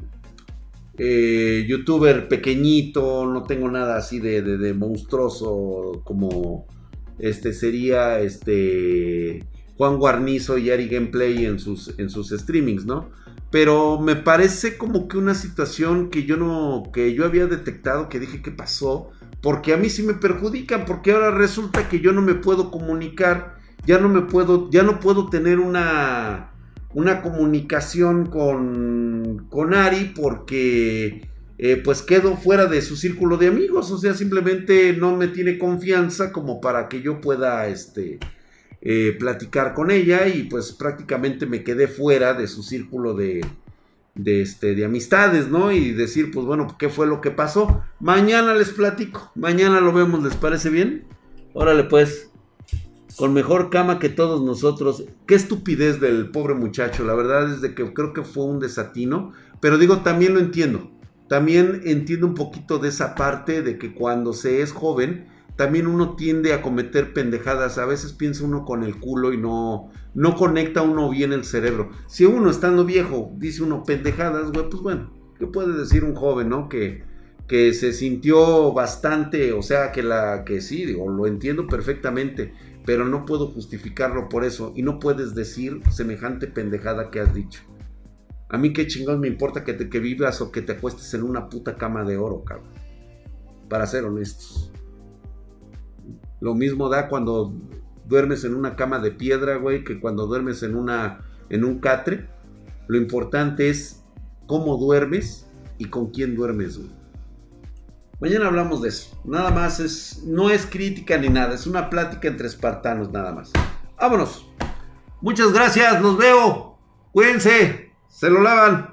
eh, youtuber pequeñito, no tengo nada así de, monstruoso como, este, sería, este, Juan Guarnizo y Ari Gameplay en sus, en sus streamings, ¿no? Pero me parece como que una situación que yo no, que yo había detectado, que dije, ¿qué pasó? Porque a mí sí me perjudican, porque ahora resulta que yo no me puedo comunicar, ya no me puedo, ya no puedo tener una, una comunicación con, con Ari porque eh, pues quedo fuera de su círculo de amigos, o sea, simplemente no me tiene confianza como para que yo pueda, este, eh, platicar con ella y pues prácticamente me quedé fuera de su círculo de, de, este, de amistades, ¿no? Y decir, pues bueno, ¿qué fue lo que pasó? Mañana les platico, mañana lo vemos, ¿les parece bien? Órale pues, con mejor cama que todos nosotros. Qué estupidez del pobre muchacho, la verdad es de que creo que fue un desatino, pero digo, también lo entiendo. También entiendo un poquito de esa parte de que cuando se es joven, también uno tiende a cometer pendejadas. A veces piensa uno con el culo y no, no conecta uno bien el cerebro. Si uno estando viejo dice uno pendejadas, güey, pues bueno, ¿qué puede decir un joven, no? Que, que se sintió bastante, o sea, que la que sí, digo, lo entiendo perfectamente, pero no puedo justificarlo por eso y no puedes decir semejante pendejada que has dicho. A mí qué chingados me importa que, te, que vivas o que te acuestes en una puta cama de oro, cabrón. Para ser honestos. Lo mismo da cuando duermes en una cama de piedra, güey, que cuando duermes en una en un catre. Lo importante es cómo duermes y con quién duermes, güey. Mañana hablamos de eso. Nada más es no es crítica ni nada, es una plática entre espartanos nada más. Vámonos. Muchas gracias, nos veo. Cuídense. Se lo lavan.